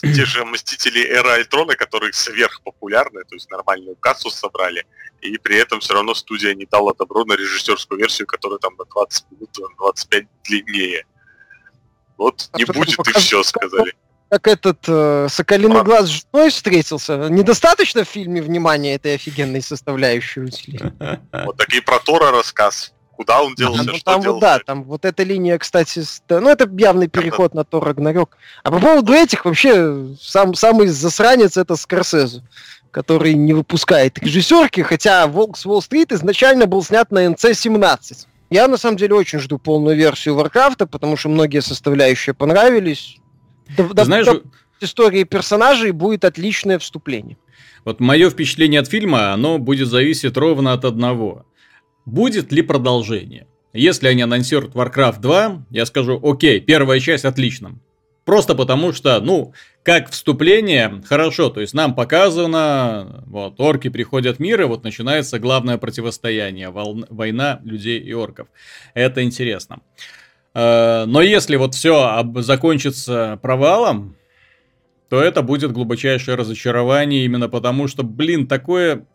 по... те же Мстители Эра Альтрона, которые сверхпопулярны, то есть нормальную кассу собрали, и при этом все равно студия не дала добро на режиссерскую версию, которая там на 20 минут, 25 длиннее. Вот а не будет и все, сказали как этот э, Соколиный а... глаз с женой встретился. Недостаточно в фильме внимания этой офигенной составляющей усилий. Вот такие про Тора рассказ. Куда он делся, ну, там Вот, да, там вот эта линия, кстати, ну это явный переход на Тор Рагнарёк. А по поводу этих вообще сам, самый засранец это Скорсезе который не выпускает режиссерки, хотя «Волк с Уолл-стрит» изначально был снят на НЦ-17. Я, на самом деле, очень жду полную версию Варкрафта, потому что многие составляющие понравились. Да, Знаешь, да, истории персонажей будет отличное вступление. Вот мое впечатление от фильма, оно будет зависеть ровно от одного. Будет ли продолжение? Если они анонсируют Warcraft 2, я скажу, окей, первая часть отлично. Просто потому что, ну, как вступление, хорошо, то есть нам показано, вот, орки приходят в мир, и вот начинается главное противостояние, волна, война людей и орков. Это интересно. Э, но если вот все закончится провалом, то это будет глубочайшее разочарование именно потому, что, блин, такое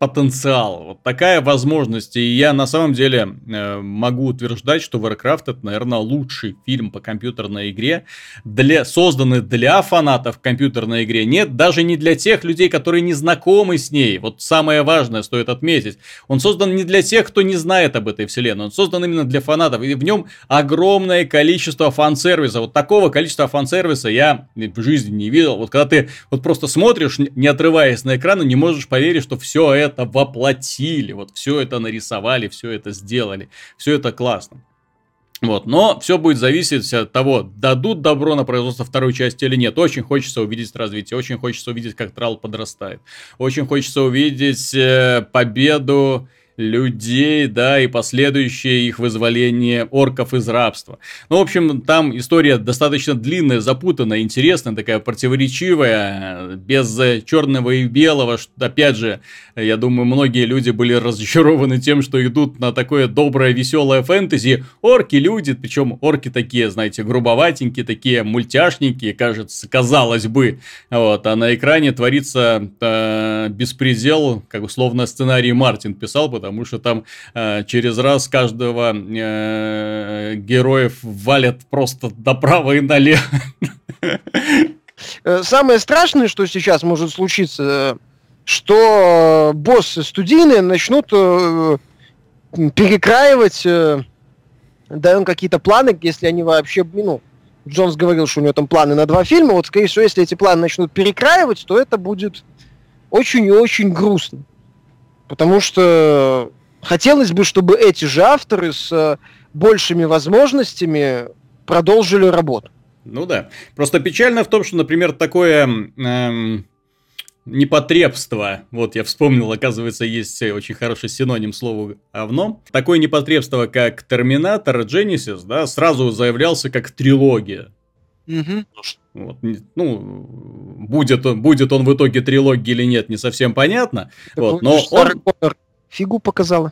потенциал, вот такая возможность. И я на самом деле э, могу утверждать, что Warcraft это, наверное, лучший фильм по компьютерной игре, для, созданный для фанатов компьютерной игре. Нет, даже не для тех людей, которые не знакомы с ней. Вот самое важное стоит отметить. Он создан не для тех, кто не знает об этой вселенной. Он создан именно для фанатов. И в нем огромное количество фан-сервиса. Вот такого количества фан-сервиса я в жизни не видел. Вот когда ты вот просто смотришь, не отрываясь на экран, и не можешь поверить, что все это это воплотили, вот все это нарисовали, все это сделали, все это классно. Вот, но все будет зависеть от того, дадут добро на производство второй части или нет. Очень хочется увидеть развитие, очень хочется увидеть, как Трал подрастает. Очень хочется увидеть э, победу людей, да, и последующее их вызволение орков из рабства. Ну, в общем, там история достаточно длинная, запутанная, интересная, такая противоречивая, без черного и белого, опять же, я думаю, многие люди были разочарованы тем, что идут на такое доброе, веселое фэнтези. Орки, люди, причем орки такие, знаете, грубоватенькие, такие мультяшники, кажется, казалось бы. Вот, а на экране творится э, беспредел, как условно сценарий Мартин писал, потому что там э, через раз каждого э, героев валят просто направо и налево. Э, самое страшное, что сейчас может случиться, что боссы студийные начнут э, перекраивать э, даем какие-то планы, если они вообще, ну, Джонс говорил, что у него там планы на два фильма, вот, скорее всего, если эти планы начнут перекраивать, то это будет очень и очень грустно. Потому что хотелось бы, чтобы эти же авторы с э, большими возможностями продолжили работу. Ну да. Просто печально в том, что, например, такое эм, непотребство, вот я вспомнил, оказывается, есть очень хороший синоним слову «овно», такое непотребство, как «Терминатор», «Дженнисис», да, сразу заявлялся как трилогия. Угу. Вот, ну, будет он, будет он в итоге трилогией или нет, не совсем понятно. вот, но он... Фигу показала.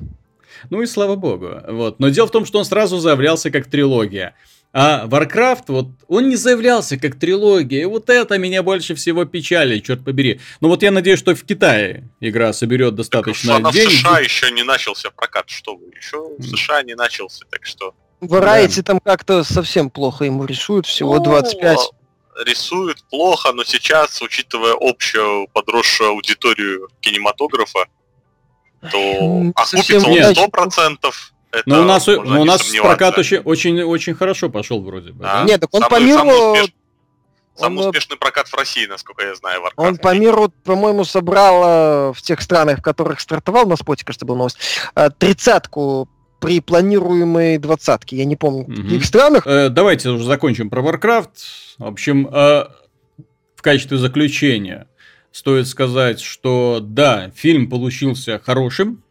Ну и слава богу. Вот. Но дело в том, что он сразу заявлялся как трилогия. А Warcraft, вот, он не заявлялся как трилогия, и вот это меня больше всего печали, черт побери. Но вот я надеюсь, что в Китае игра соберет достаточно так, денег. в США еще не начался прокат, что вы, еще в США не начался, так что... Да. там как-то совсем плохо ему рисуют, всего ну, 25. Рисуют плохо, но сейчас, учитывая общую подросшую аудиторию кинематографа, то окупится он 100%. Это но у нас, но у нас прокат очень, очень, очень хорошо пошел вроде бы. Да? Нет, так он самый, по миру... Самый, успеш... самый он... успешный прокат в России, насколько я знаю. Warcraft. Он по миру, по-моему, собрал в тех странах, в которых стартовал, на споте, кажется, был новость, э, тридцатку при планируемой двадцатке. Я не помню, в каких странах. Э, давайте уже закончим про Warcraft. В общем, э, в качестве заключения стоит сказать, что да, фильм получился хорошим,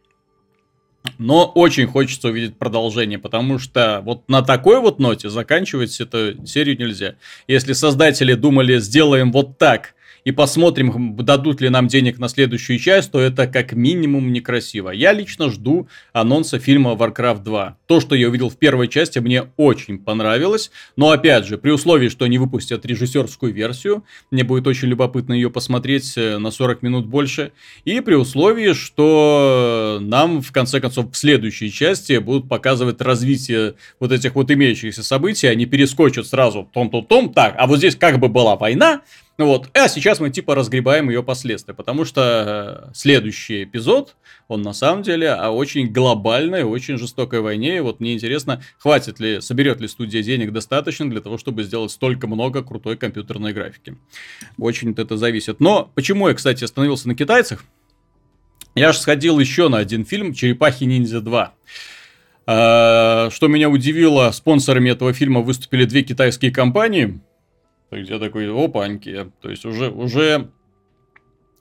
но очень хочется увидеть продолжение, потому что вот на такой вот ноте заканчивать эту серию нельзя. Если создатели думали, сделаем вот так, и посмотрим, дадут ли нам денег на следующую часть, то это как минимум некрасиво. Я лично жду анонса фильма Warcraft 2. То, что я увидел в первой части, мне очень понравилось. Но опять же, при условии, что они выпустят режиссерскую версию, мне будет очень любопытно ее посмотреть э, на 40 минут больше. И при условии, что нам в конце концов в следующей части будут показывать развитие вот этих вот имеющихся событий, они перескочат сразу том-том-том, так, а вот здесь как бы была война, вот, а сейчас мы типа разгребаем ее последствия, потому что э, следующий эпизод, он на самом деле о очень глобальной, очень жестокой войне, и вот мне интересно, хватит ли, соберет ли студия денег достаточно для того, чтобы сделать столько много крутой компьютерной графики. Очень это зависит. Но почему я, кстати, остановился на китайцах? Я же сходил еще на один фильм «Черепахи ниндзя 2». А, что меня удивило, спонсорами этого фильма выступили две китайские компании – то есть я такой, опаньки. То есть уже, уже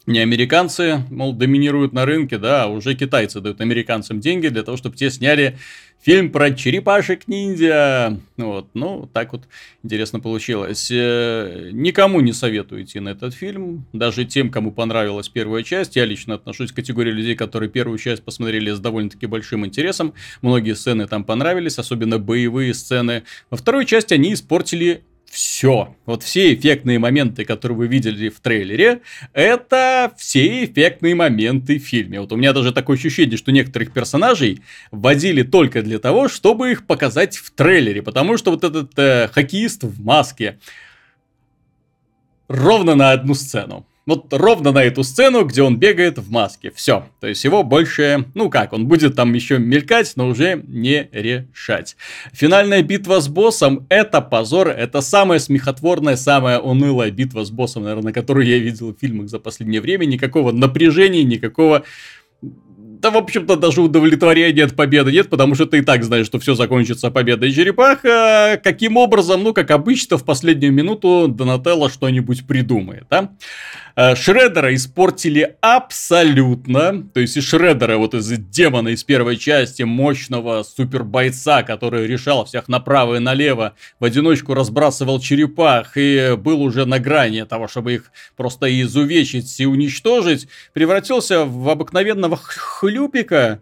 не американцы, мол, доминируют на рынке, да, а уже китайцы дают американцам деньги для того, чтобы те сняли фильм про черепашек-ниндзя. Вот, ну, так вот интересно получилось. Э, никому не советую идти на этот фильм, даже тем, кому понравилась первая часть. Я лично отношусь к категории людей, которые первую часть посмотрели с довольно-таки большим интересом. Многие сцены там понравились, особенно боевые сцены. Во второй части они испортили все. Вот все эффектные моменты, которые вы видели в трейлере, это все эффектные моменты в фильме. Вот у меня даже такое ощущение, что некоторых персонажей вводили только для того, чтобы их показать в трейлере. Потому что вот этот э, хоккеист в маске ровно на одну сцену. Вот ровно на эту сцену, где он бегает в маске. Все. То есть его больше, ну как, он будет там еще мелькать, но уже не решать. Финальная битва с боссом это позор, это самая смехотворная, самая унылая битва с боссом, наверное, которую я видел в фильмах за последнее время. Никакого напряжения, никакого да, в общем-то, даже удовлетворения от победы нет, потому что ты и так знаешь, что все закончится победой черепаха. Каким образом? Ну, как обычно, в последнюю минуту Донателло что-нибудь придумает, да? Э, Шреддера испортили абсолютно. То есть и Шреддера, вот из демона из первой части, мощного супербойца, который решал всех направо и налево, в одиночку разбрасывал черепах и был уже на грани того, чтобы их просто изувечить и уничтожить, превратился в обыкновенного хлюпика,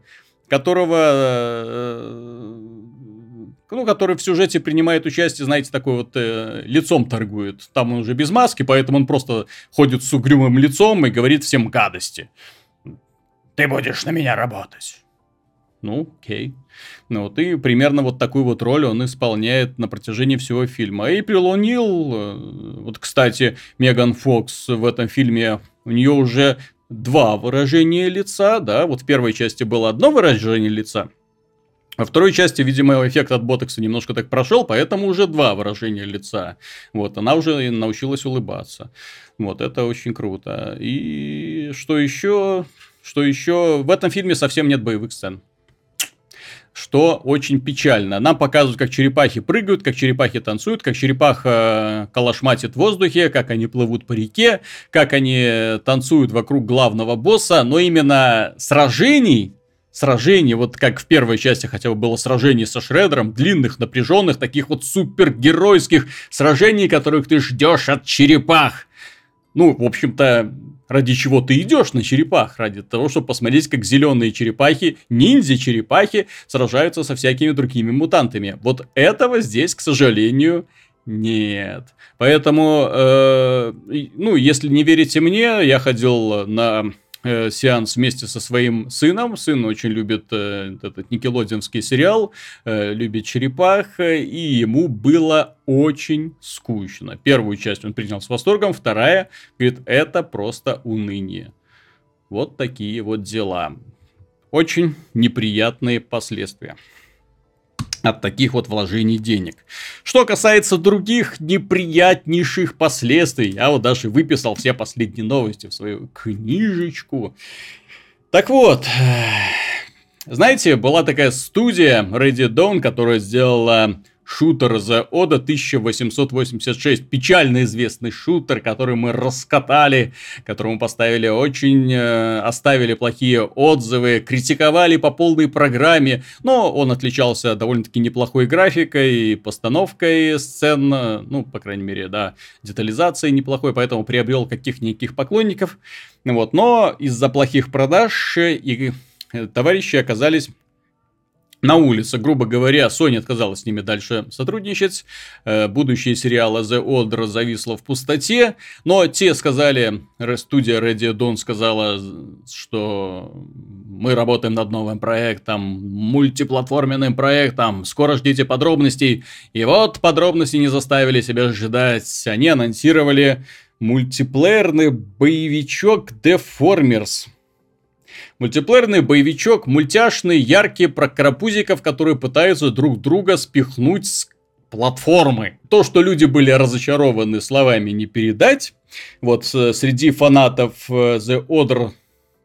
которого э, ну, который в сюжете принимает участие, знаете, такой вот э, лицом торгует. Там он уже без маски, поэтому он просто ходит с угрюмым лицом и говорит всем гадости. Ты будешь на меня работать. Ну, окей. Ну, вот и примерно вот такую вот роль он исполняет на протяжении всего фильма. Эйприл О'Нил, э, вот, кстати, Меган Фокс в этом фильме, у нее уже два выражения лица, да, вот в первой части было одно выражение лица, Во второй части, видимо, эффект от ботокса немножко так прошел, поэтому уже два выражения лица. Вот, она уже научилась улыбаться. Вот, это очень круто. И что еще? Что еще? В этом фильме совсем нет боевых сцен что очень печально. Нам показывают, как черепахи прыгают, как черепахи танцуют, как черепаха калашматит в воздухе, как они плывут по реке, как они танцуют вокруг главного босса, но именно сражений сражений, вот как в первой части хотя бы было сражение со Шредером, длинных, напряженных, таких вот супергеройских сражений, которых ты ждешь от черепах. Ну, в общем-то, ради чего ты идешь на черепах? Ради того, чтобы посмотреть, как зеленые черепахи, ниндзя-черепахи сражаются со всякими другими мутантами. Вот этого здесь, к сожалению, нет. Поэтому, э, ну, если не верите мне, я ходил на э, сеанс вместе со своим сыном. Сын очень любит э, этот никелодинский сериал, э, любит черепах, и ему было очень скучно. Первую часть он принял с восторгом, вторая, говорит, это просто уныние. Вот такие вот дела. Очень неприятные последствия от таких вот вложений денег. Что касается других неприятнейших последствий, я вот даже выписал все последние новости в свою книжечку. Так вот, знаете, была такая студия Ready Dawn, которая сделала шутер The Oda 1886. Печально известный шутер, который мы раскатали, которому поставили очень... Э, оставили плохие отзывы, критиковали по полной программе, но он отличался довольно-таки неплохой графикой, постановкой сцен, ну, по крайней мере, да, детализацией неплохой, поэтому приобрел каких-никаких поклонников. Вот, но из-за плохих продаж и э, товарищи оказались на улице, грубо говоря, Sony отказалась с ними дальше сотрудничать. Э, будущее сериала The Order зависло в пустоте. Но те сказали, студия Ready Dawn сказала, что мы работаем над новым проектом, мультиплатформенным проектом, скоро ждите подробностей. И вот подробности не заставили себя ждать. Они анонсировали мультиплеерный боевичок Deformers – Мультиплеерный боевичок, мультяшный, яркий, про карапузиков, которые пытаются друг друга спихнуть с платформы. То, что люди были разочарованы, словами не передать. Вот среди фанатов э, The Order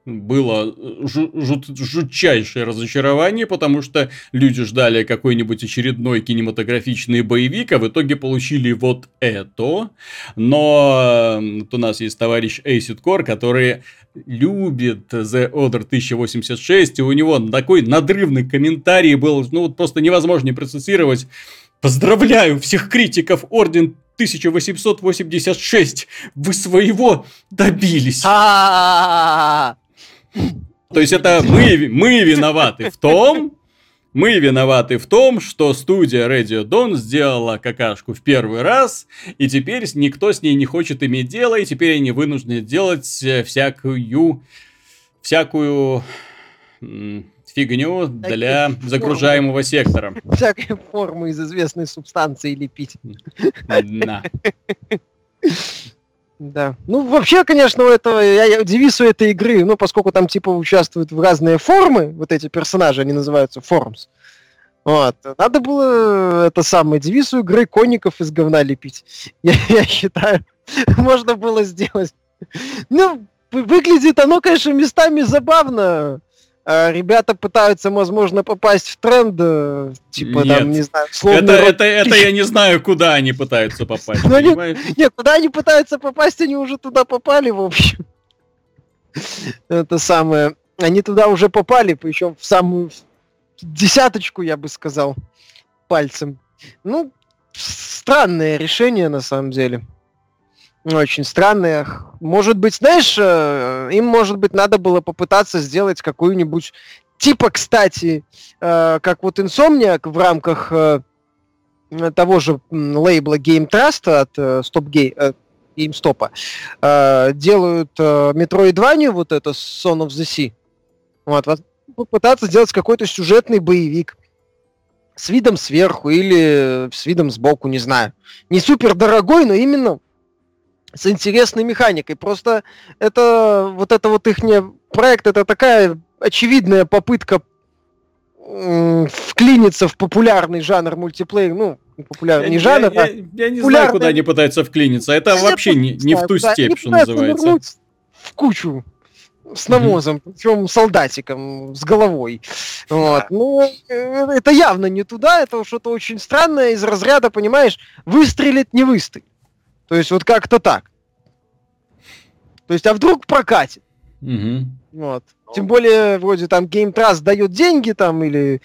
было жут- жутчайшее разочарование, потому что люди ждали какой-нибудь очередной кинематографичный боевик, а в итоге получили вот это. Но вот у нас есть товарищ Acid Core, который любит The Order 1086, и у него такой надрывный комментарий был, ну вот просто невозможно не процессировать. Поздравляю всех критиков Орден 1886, вы своего добились. То есть это мы, мы виноваты в том, мы виноваты в том, что студия Radio Dawn сделала какашку в первый раз, и теперь никто с ней не хочет иметь дело, и теперь они вынуждены делать э, всякую, всякую фигню для загружаемого сектора. Всякие формы из известной субстанции лепить. Да. Да. Ну, вообще, конечно, у этого, я, я девиз у этой игры, ну, поскольку там, типа, участвуют в разные формы, вот эти персонажи, они называются формс. Вот. Надо было это самое девиз у игры конников из говна лепить. Я, я считаю, можно было сделать. Ну, выглядит оно, конечно, местами забавно. А, ребята пытаются, возможно, попасть в тренд, э, типа нет. там, не знаю, словно... Это, это, это я не знаю, куда они пытаются попасть, ну, нет, нет, куда они пытаются попасть, они уже туда попали, в общем. Это самое... Они туда уже попали, причем в самую десяточку, я бы сказал, пальцем. Ну, странное решение, на самом деле. Очень странные. Может быть, знаешь, э, им, может быть, надо было попытаться сделать какую-нибудь... Типа, кстати, э, как вот Insomniac в рамках э, того же лейбла Game Trust от Stop Game, GameStop делают Metroidvania, вот это Son of the Sea. Вот, попытаться сделать какой-то сюжетный боевик с видом сверху или с видом сбоку, не знаю. Не супер дорогой, но именно с интересной механикой. Просто это вот это вот их проект, это такая очевидная попытка вклиниться в популярный жанр мультиплеер, ну, популярный я, не жанр, я, а я, я не знаю, куда они пытаются вклиниться. Это я вообще не, не в ту степь, что называется. В кучу с навозом, mm-hmm. причем солдатиком с головой. Вот. Ну, э, это явно не туда, это что-то очень странное из разряда, понимаешь, выстрелит, не выстрелит. То есть вот как-то так. То есть, а вдруг прокатит? Mm-hmm. Вот. Тем более, вроде там Game Trust дает деньги там или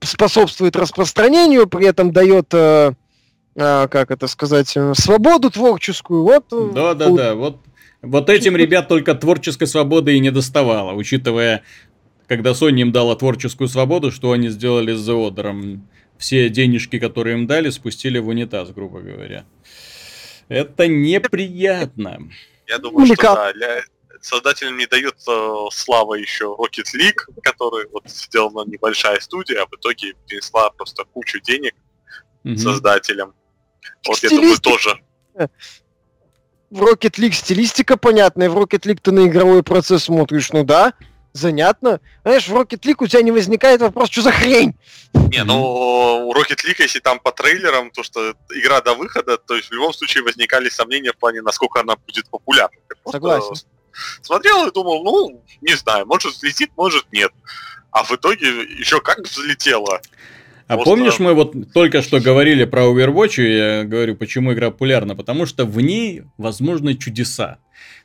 способствует распространению, при этом дает, э, э, как это сказать, э, свободу творческую. Вот. Да, да, да. Вот вот этим ребят только творческой свободы и не доставало, учитывая, когда Sony им дала творческую свободу, что они сделали с The Order. Все денежки, которые им дали, спустили в унитаз, грубо говоря. Это неприятно. Я думаю, что да, для создателям не дает э, слава еще Rocket League, который вот сделана небольшая студия, а в итоге принесла просто кучу денег mm-hmm. создателям. Вот я думаю, тоже в Rocket League стилистика понятная, в Rocket League ты на игровой процесс смотришь, ну да, занятно. Знаешь, в Rocket League у тебя не возникает вопрос, что за хрень? Не, ну у Rocket League, если там по трейлерам, то что игра до выхода, то есть в любом случае возникали сомнения в плане, насколько она будет популярна. Согласен. Смотрел и думал, ну, не знаю, может взлетит, может нет. А в итоге еще как взлетела. А Просто... помнишь, мы вот только что говорили про Overwatch, и я говорю, почему игра популярна? Потому что в ней возможны чудеса.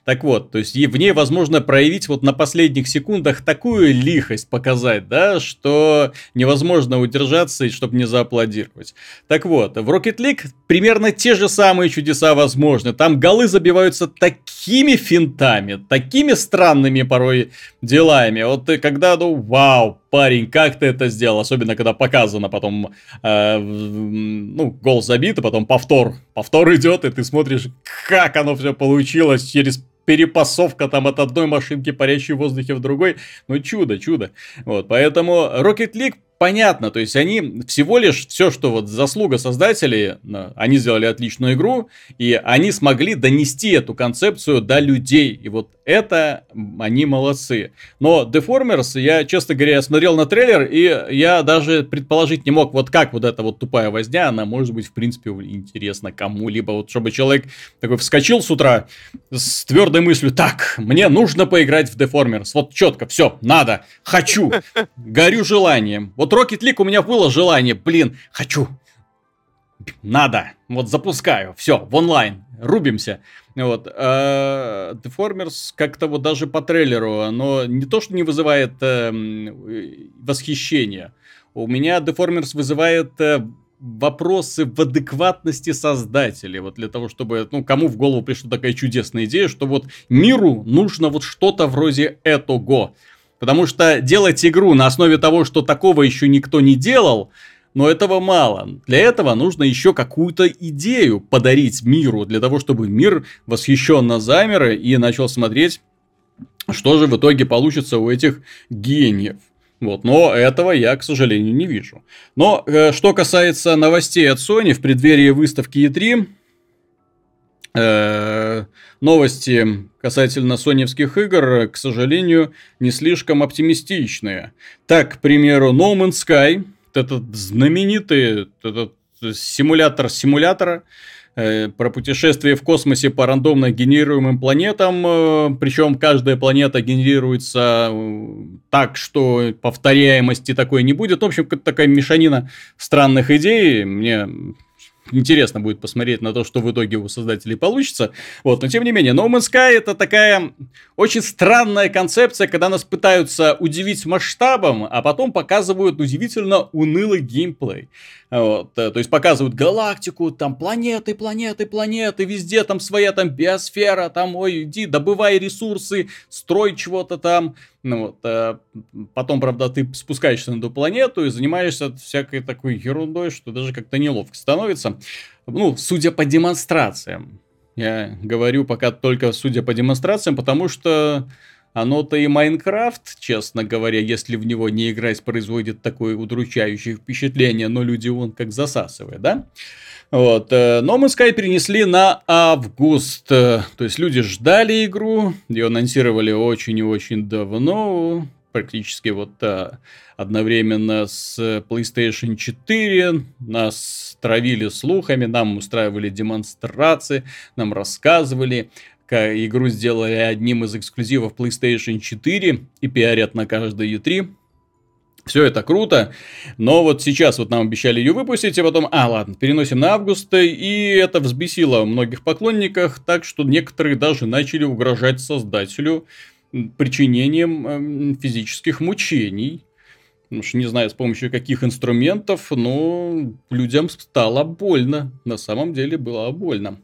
Так вот, то есть в ней возможно проявить вот на последних секундах такую лихость показать, да, что невозможно удержаться, чтобы не зааплодировать. Так вот, в Rocket League примерно те же самые чудеса возможны. Там голы забиваются такими финтами, такими странными порой делами. Вот когда, ну, вау, парень, как ты это сделал? Особенно, когда показано потом, э, ну, гол забит, а потом повтор. Повтор идет, и ты смотришь, как оно все получилось через перепасовка там от одной машинки, парящей в воздухе в другой. Ну, чудо, чудо. Вот, поэтому Rocket League понятно, то есть они всего лишь все, что вот заслуга создателей, они сделали отличную игру, и они смогли донести эту концепцию до людей, и вот это они молодцы. Но Deformers, я, честно говоря, смотрел на трейлер, и я даже предположить не мог, вот как вот эта вот тупая возня, она может быть, в принципе, интересна кому-либо, вот чтобы человек такой вскочил с утра с твердой мыслью, так, мне нужно поиграть в Deformers, вот четко, все, надо, хочу, горю желанием, вот вот Rocket League у меня было желание, блин, хочу. Надо. Вот запускаю. Все, в онлайн. Рубимся. Вот. А, Deformers как-то вот даже по трейлеру, оно не то, что не вызывает э, восхищения. У меня Deformers вызывает э, вопросы в адекватности создателей. Вот для того, чтобы, ну, кому в голову пришла такая чудесная идея, что вот миру нужно вот что-то вроде этого. Потому что делать игру на основе того, что такого еще никто не делал, но этого мало. Для этого нужно еще какую-то идею подарить миру, для того, чтобы мир восхищенно замер и начал смотреть, что же в итоге получится у этих гениев. Вот, но этого я, к сожалению, не вижу. Но э, что касается новостей от Sony в преддверии выставки E3, э, новости касательно соневских игр, к сожалению, не слишком оптимистичные. Так, к примеру, No Man's Sky, этот знаменитый этот симулятор симулятора, э, про путешествие в космосе по рандомно генерируемым планетам, э, причем каждая планета генерируется э, так, что повторяемости такой не будет. В общем, такая мешанина странных идей. Мне интересно будет посмотреть на то, что в итоге у создателей получится. Вот, но тем не менее, No Man's Sky это такая очень странная концепция, когда нас пытаются удивить масштабом, а потом показывают удивительно унылый геймплей. Вот, э, то есть показывают галактику, там планеты, планеты, планеты, везде там своя там биосфера, там, ой, иди, добывай ресурсы, строй чего-то там. Ну вот, а потом, правда, ты спускаешься на эту планету и занимаешься всякой такой ерундой, что даже как-то неловко становится. Ну, судя по демонстрациям. Я говорю пока только судя по демонстрациям, потому что оно-то и Майнкрафт, честно говоря, если в него не играть, производит такое удручающее впечатление, но люди он как засасывает, да? Вот. Э, но мы Sky перенесли на август. Э, то есть люди ждали игру, ее анонсировали очень и очень давно. практически вот а, одновременно с PlayStation 4. Нас травили слухами, нам устраивали демонстрации, нам рассказывали, игру сделали одним из эксклюзивов PlayStation 4 и пиарят на каждой E3. Все это круто, но вот сейчас вот нам обещали ее выпустить, и потом, а, ладно, переносим на август, и это взбесило многих поклонников, так что некоторые даже начали угрожать создателю причинением э, физических мучений. Что не знаю, с помощью каких инструментов, но людям стало больно. На самом деле было больно.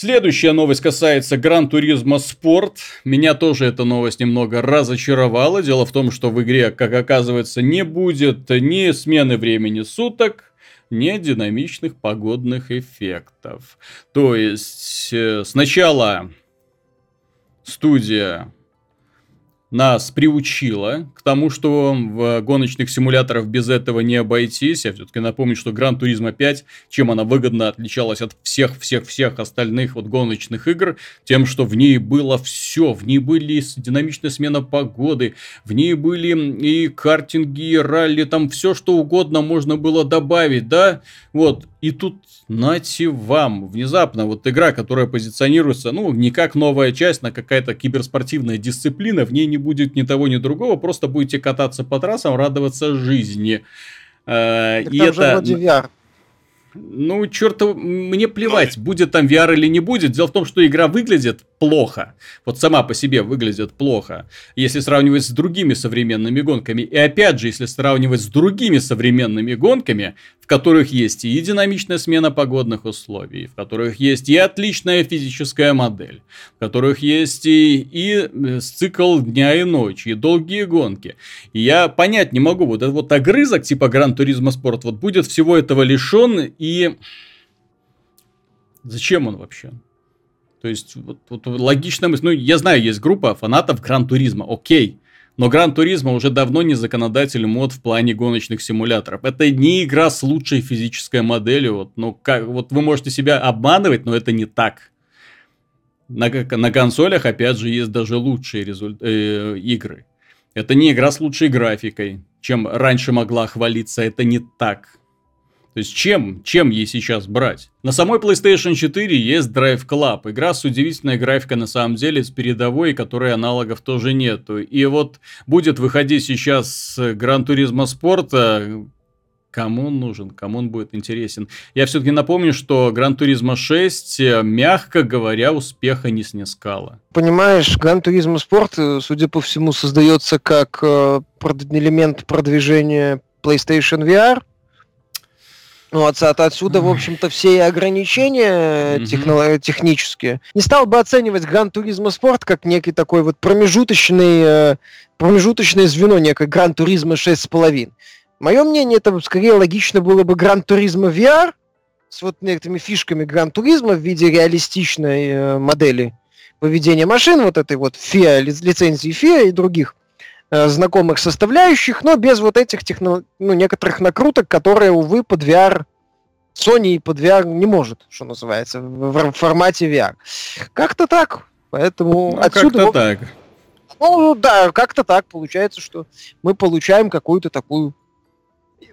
Следующая новость касается Гран Туризма Спорт. Меня тоже эта новость немного разочаровала. Дело в том, что в игре, как оказывается, не будет ни смены времени суток, ни динамичных погодных эффектов. То есть, э, сначала студия нас приучила к тому, что в гоночных симуляторах без этого не обойтись. Я все-таки напомню, что Гран Туризма 5, чем она выгодно отличалась от всех-всех-всех остальных вот гоночных игр, тем, что в ней было все. В ней были динамичная смена погоды, в ней были и картинги, и ралли, там все, что угодно можно было добавить, да? Вот, и тут нате вам, внезапно вот игра, которая позиционируется, ну, не как новая часть, на какая-то киберспортивная дисциплина, в ней не будет ни того, ни другого, просто будете кататься по трассам, радоваться жизни. Э, и это... вроде VR. Ну, черт, мне плевать, будет там VR или не будет. Дело в том, что игра выглядит плохо. Вот сама по себе выглядит плохо. Если сравнивать с другими современными гонками. И опять же, если сравнивать с другими современными гонками, в которых есть и динамичная смена погодных условий, в которых есть и отличная физическая модель, в которых есть и, и э, цикл дня и ночи, и долгие гонки. И я понять не могу, вот этот вот огрызок типа Gran Turismo Sport вот будет всего этого лишен и... Зачем он вообще? То есть, вот, вот логично мысль. Ну, я знаю, есть группа фанатов Gran Turismo, окей. Но Gran Turismo уже давно не законодатель мод в плане гоночных симуляторов. Это не игра с лучшей физической моделью. Вот, ну, как, вот вы можете себя обманывать, но это не так. На, на консолях, опять же, есть даже лучшие результ... э, игры. Это не игра с лучшей графикой, чем раньше могла хвалиться. Это не так. То есть чем, чем ей сейчас брать? На самой PlayStation 4 есть Drive Club. Игра с удивительной графикой на самом деле, с передовой, которой аналогов тоже нету. И вот будет выходить сейчас Gran Turismo Sport, Кому он нужен, кому он будет интересен. Я все-таки напомню, что Gran Turismo 6, мягко говоря, успеха не снискала. Понимаешь, Gran Turismo Sport, судя по всему, создается как э, элемент продвижения PlayStation VR, ну, от, отсюда, в общем-то, все ограничения техно- технические. Не стал бы оценивать Gran Turismo Sport как некий такой вот промежуточный, э, промежуточное звено, некой Gran Turismo 6,5. Мое мнение, это скорее логично было бы Gran Turismo VR с вот некоторыми фишками Gran Turismo в виде реалистичной э, модели поведения машин, вот этой вот FIA, лицензии FIA и других э, знакомых составляющих, но без вот этих техно... ну, некоторых накруток, которые, увы, под VR Sony под VR не может, что называется, в, формате VR. Как-то так. Поэтому ну, отсюда... Как-то так. Ну да, как-то так получается, что мы получаем какую-то такую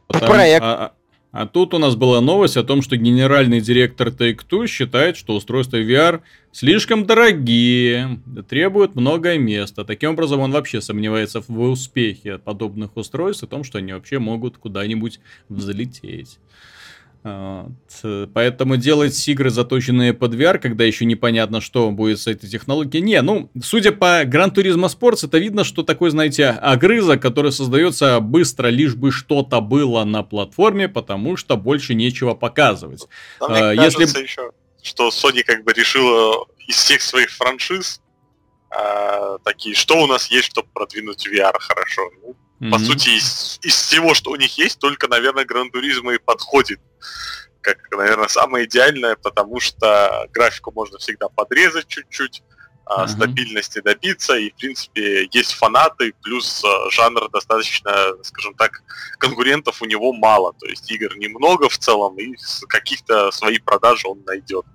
Потому, проект. А, а тут у нас была новость о том, что генеральный директор Take-Two считает, что устройства VR слишком дорогие, требуют много места. Таким образом, он вообще сомневается в успехе подобных устройств и том, что они вообще могут куда-нибудь взлететь. Вот. Поэтому делать игры, заточенные под VR, когда еще непонятно, что будет с этой технологией. Не, ну, судя по Gran Turismo Sports, это видно, что такой, знаете, огрызок, который создается быстро, лишь бы что-то было на платформе, потому что больше нечего показывать. А мне а, кажется Если... еще, что Sony как бы решила из всех своих франшиз а, такие, что у нас есть, чтобы продвинуть VR хорошо. Ну, Mm-hmm. По сути, из, из всего, что у них есть, только, наверное, Гран Туризма и подходит как, наверное, самое идеальное, потому что графику можно всегда подрезать чуть-чуть, uh-huh. стабильности добиться, и, в принципе, есть фанаты, плюс а, жанр достаточно, скажем так, конкурентов у него мало, то есть игр немного в целом, и каких-то свои продажи он найдет.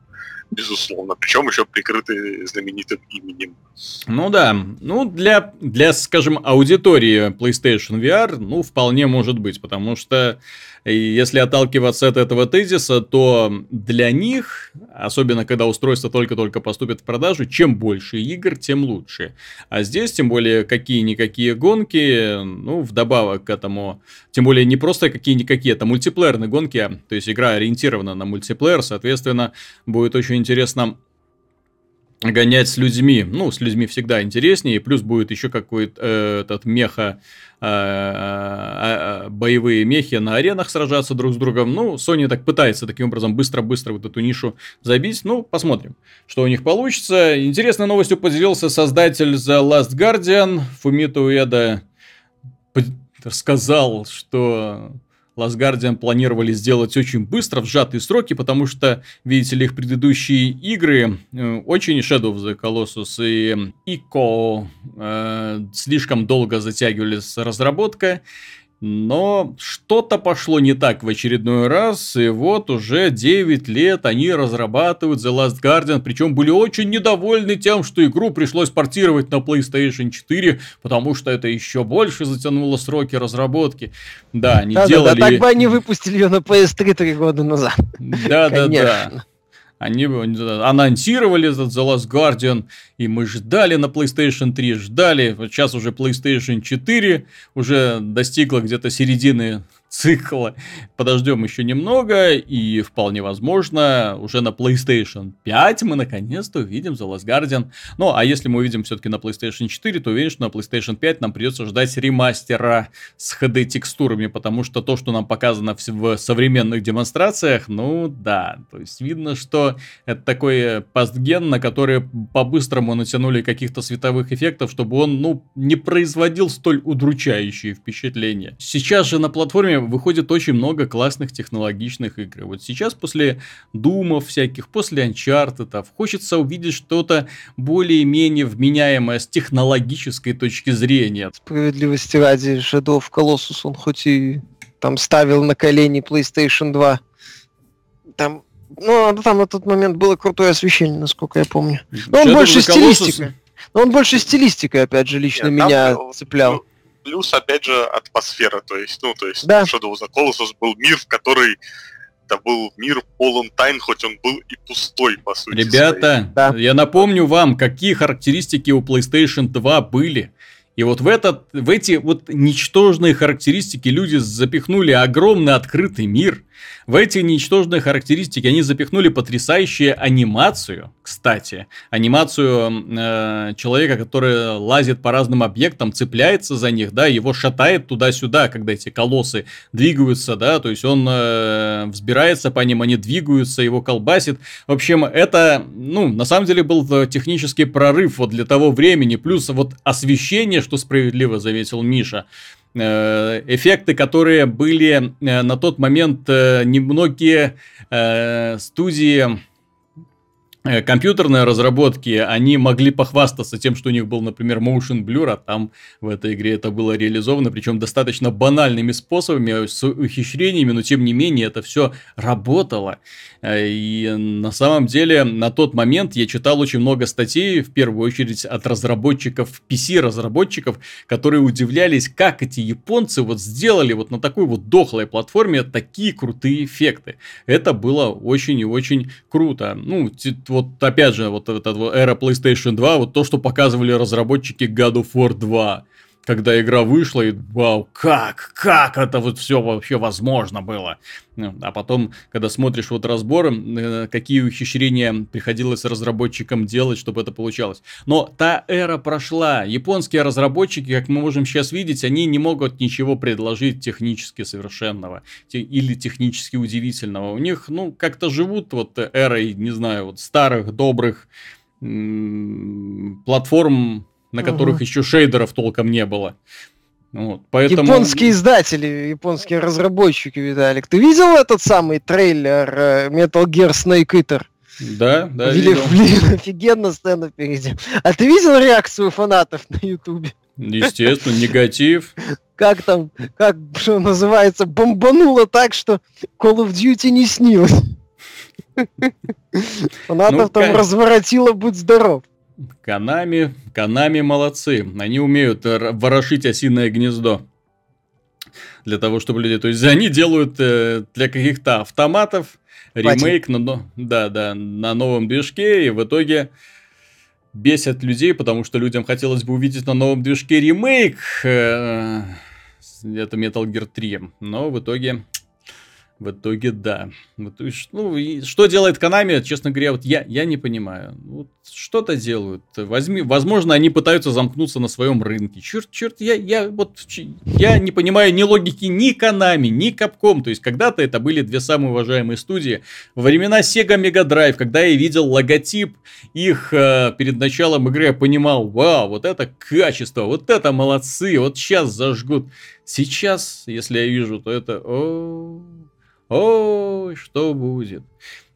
безусловно. Причем еще прикрыты знаменитым именем. Ну да, ну для, для, скажем, аудитории PlayStation VR, ну вполне может быть, потому что и если отталкиваться от этого тезиса, то для них, особенно когда устройство только-только поступит в продажу, чем больше игр, тем лучше. А здесь, тем более, какие-никакие гонки, ну, вдобавок к этому, тем более не просто какие-никакие, это мультиплеерные гонки, а, то есть игра ориентирована на мультиплеер, соответственно, будет очень интересно гонять с людьми. Ну, с людьми всегда интереснее. Плюс будет еще какой-то э, этот меха, э, э, боевые мехи на аренах сражаться друг с другом. Ну, Sony так пытается таким образом быстро-быстро вот эту нишу забить. Ну, посмотрим, что у них получится. Интересной новостью поделился создатель The Last Guardian. Фумито Уэда сказал, что Last Guardian планировали сделать очень быстро, в сжатые сроки, потому что, видите ли, их предыдущие игры, э, очень Shadow of the Colossus и Ico э, слишком долго затягивались разработка, но что-то пошло не так в очередной раз, и вот уже 9 лет они разрабатывают The Last Guardian, причем были очень недовольны тем, что игру пришлось портировать на PlayStation 4, потому что это еще больше затянуло сроки разработки. Да, они да, делали... Да, да, так бы они выпустили ее на PS3 три года назад. Да, да, да. Они анонсировали этот The Last Guardian, и мы ждали на PlayStation 3, ждали. Вот сейчас уже PlayStation 4 уже достигла где-то середины цикла. Подождем еще немного, и вполне возможно, уже на PlayStation 5 мы наконец-то увидим The Last Guardian. Ну, а если мы увидим все-таки на PlayStation 4, то уверен, что на PlayStation 5 нам придется ждать ремастера с HD-текстурами, потому что то, что нам показано в, современных демонстрациях, ну да, то есть видно, что это такой пастген, на который по-быстрому натянули каких-то световых эффектов, чтобы он, ну, не производил столь удручающие впечатления. Сейчас же на платформе выходит очень много классных технологичных игр. Вот сейчас после Думов всяких, после Uncharted, хочется увидеть что-то более-менее вменяемое с технологической точки зрения. Справедливости ради, Shadow of Colossus, он хоть и там ставил на колени PlayStation 2, там ну, там на тот момент было крутое освещение, насколько я помню. Но он больше стилистикой. Но он больше стилистикой, опять же, лично Нет, меня там, цеплял. Плюс, опять же, атмосфера, то есть, ну, то есть, да. Shadow of the Colossus был мир, в который это был мир полон тайн, хоть он был и пустой, по сути. Ребята, да. я напомню вам, какие характеристики у PlayStation 2 были. И вот в, этот, в эти вот ничтожные характеристики люди запихнули огромный открытый мир, в эти ничтожные характеристики они запихнули потрясающую анимацию, кстати. Анимацию э, человека, который лазит по разным объектам, цепляется за них, да, его шатает туда-сюда, когда эти колоссы двигаются, да, то есть он э, взбирается по ним, они двигаются, его колбасит. В общем, это, ну, на самом деле был технический прорыв вот для того времени, плюс вот освещение, что справедливо заметил Миша. Э, эффекты, которые были э, на тот момент э, немногие студии компьютерные разработки, они могли похвастаться тем, что у них был, например, motion blur, а там в этой игре это было реализовано, причем достаточно банальными способами, с ухищрениями, но тем не менее это все работало. Э, и на самом деле на тот момент я читал очень много статей, в первую очередь от разработчиков, PC-разработчиков, которые удивлялись, как эти японцы вот сделали вот на такой вот дохлой платформе такие крутые эффекты. Это было очень и очень круто. Ну, вот опять же, вот эта эра PlayStation 2, вот то, что показывали разработчики God of War 2 когда игра вышла, и вау, как, как это вот все вообще возможно было. Ну, а потом, когда смотришь вот разбор, э, какие ухищрения приходилось разработчикам делать, чтобы это получалось. Но та эра прошла. Японские разработчики, как мы можем сейчас видеть, они не могут ничего предложить технически совершенного или технически удивительного. У них, ну, как-то живут вот эрой, не знаю, вот старых, добрых платформ на которых угу. еще шейдеров толком не было. Вот, поэтому... Японские издатели, японские разработчики, Виталик. Ты видел этот самый трейлер э, Metal Gear Snake Eater? Да, да, Блин, видел. блин, офигенно сцена впереди. А ты видел реакцию фанатов на Ютубе? Естественно, негатив. Как там, как, что называется, бомбануло так, что Call of Duty не снилось. Фанатов Ну, там разворотило, будь здоров. Канами, Канами молодцы. Они умеют ворошить осиное гнездо. Для того, чтобы люди... То есть они делают э, для каких-то автоматов ремейк на, да, да, на новом движке, и в итоге бесят людей, потому что людям хотелось бы увидеть на новом движке ремейк. э, это Metal Gear 3. Но в итоге... В итоге, да. Вот, то есть, ну, и что делает Konami, честно говоря, вот я, я не понимаю. Вот что-то делают. Возьми, возможно, они пытаются замкнуться на своем рынке. Черт, черт, я, я вот я не понимаю ни логики ни Konami, ни Capcom. То есть, когда-то это были две самые уважаемые студии. Во времена Sega Mega Drive, когда я видел логотип их э, перед началом игры, я понимал, вау, вот это качество, вот это молодцы, вот сейчас зажгут. Сейчас, если я вижу, то это... О, ой, что будет?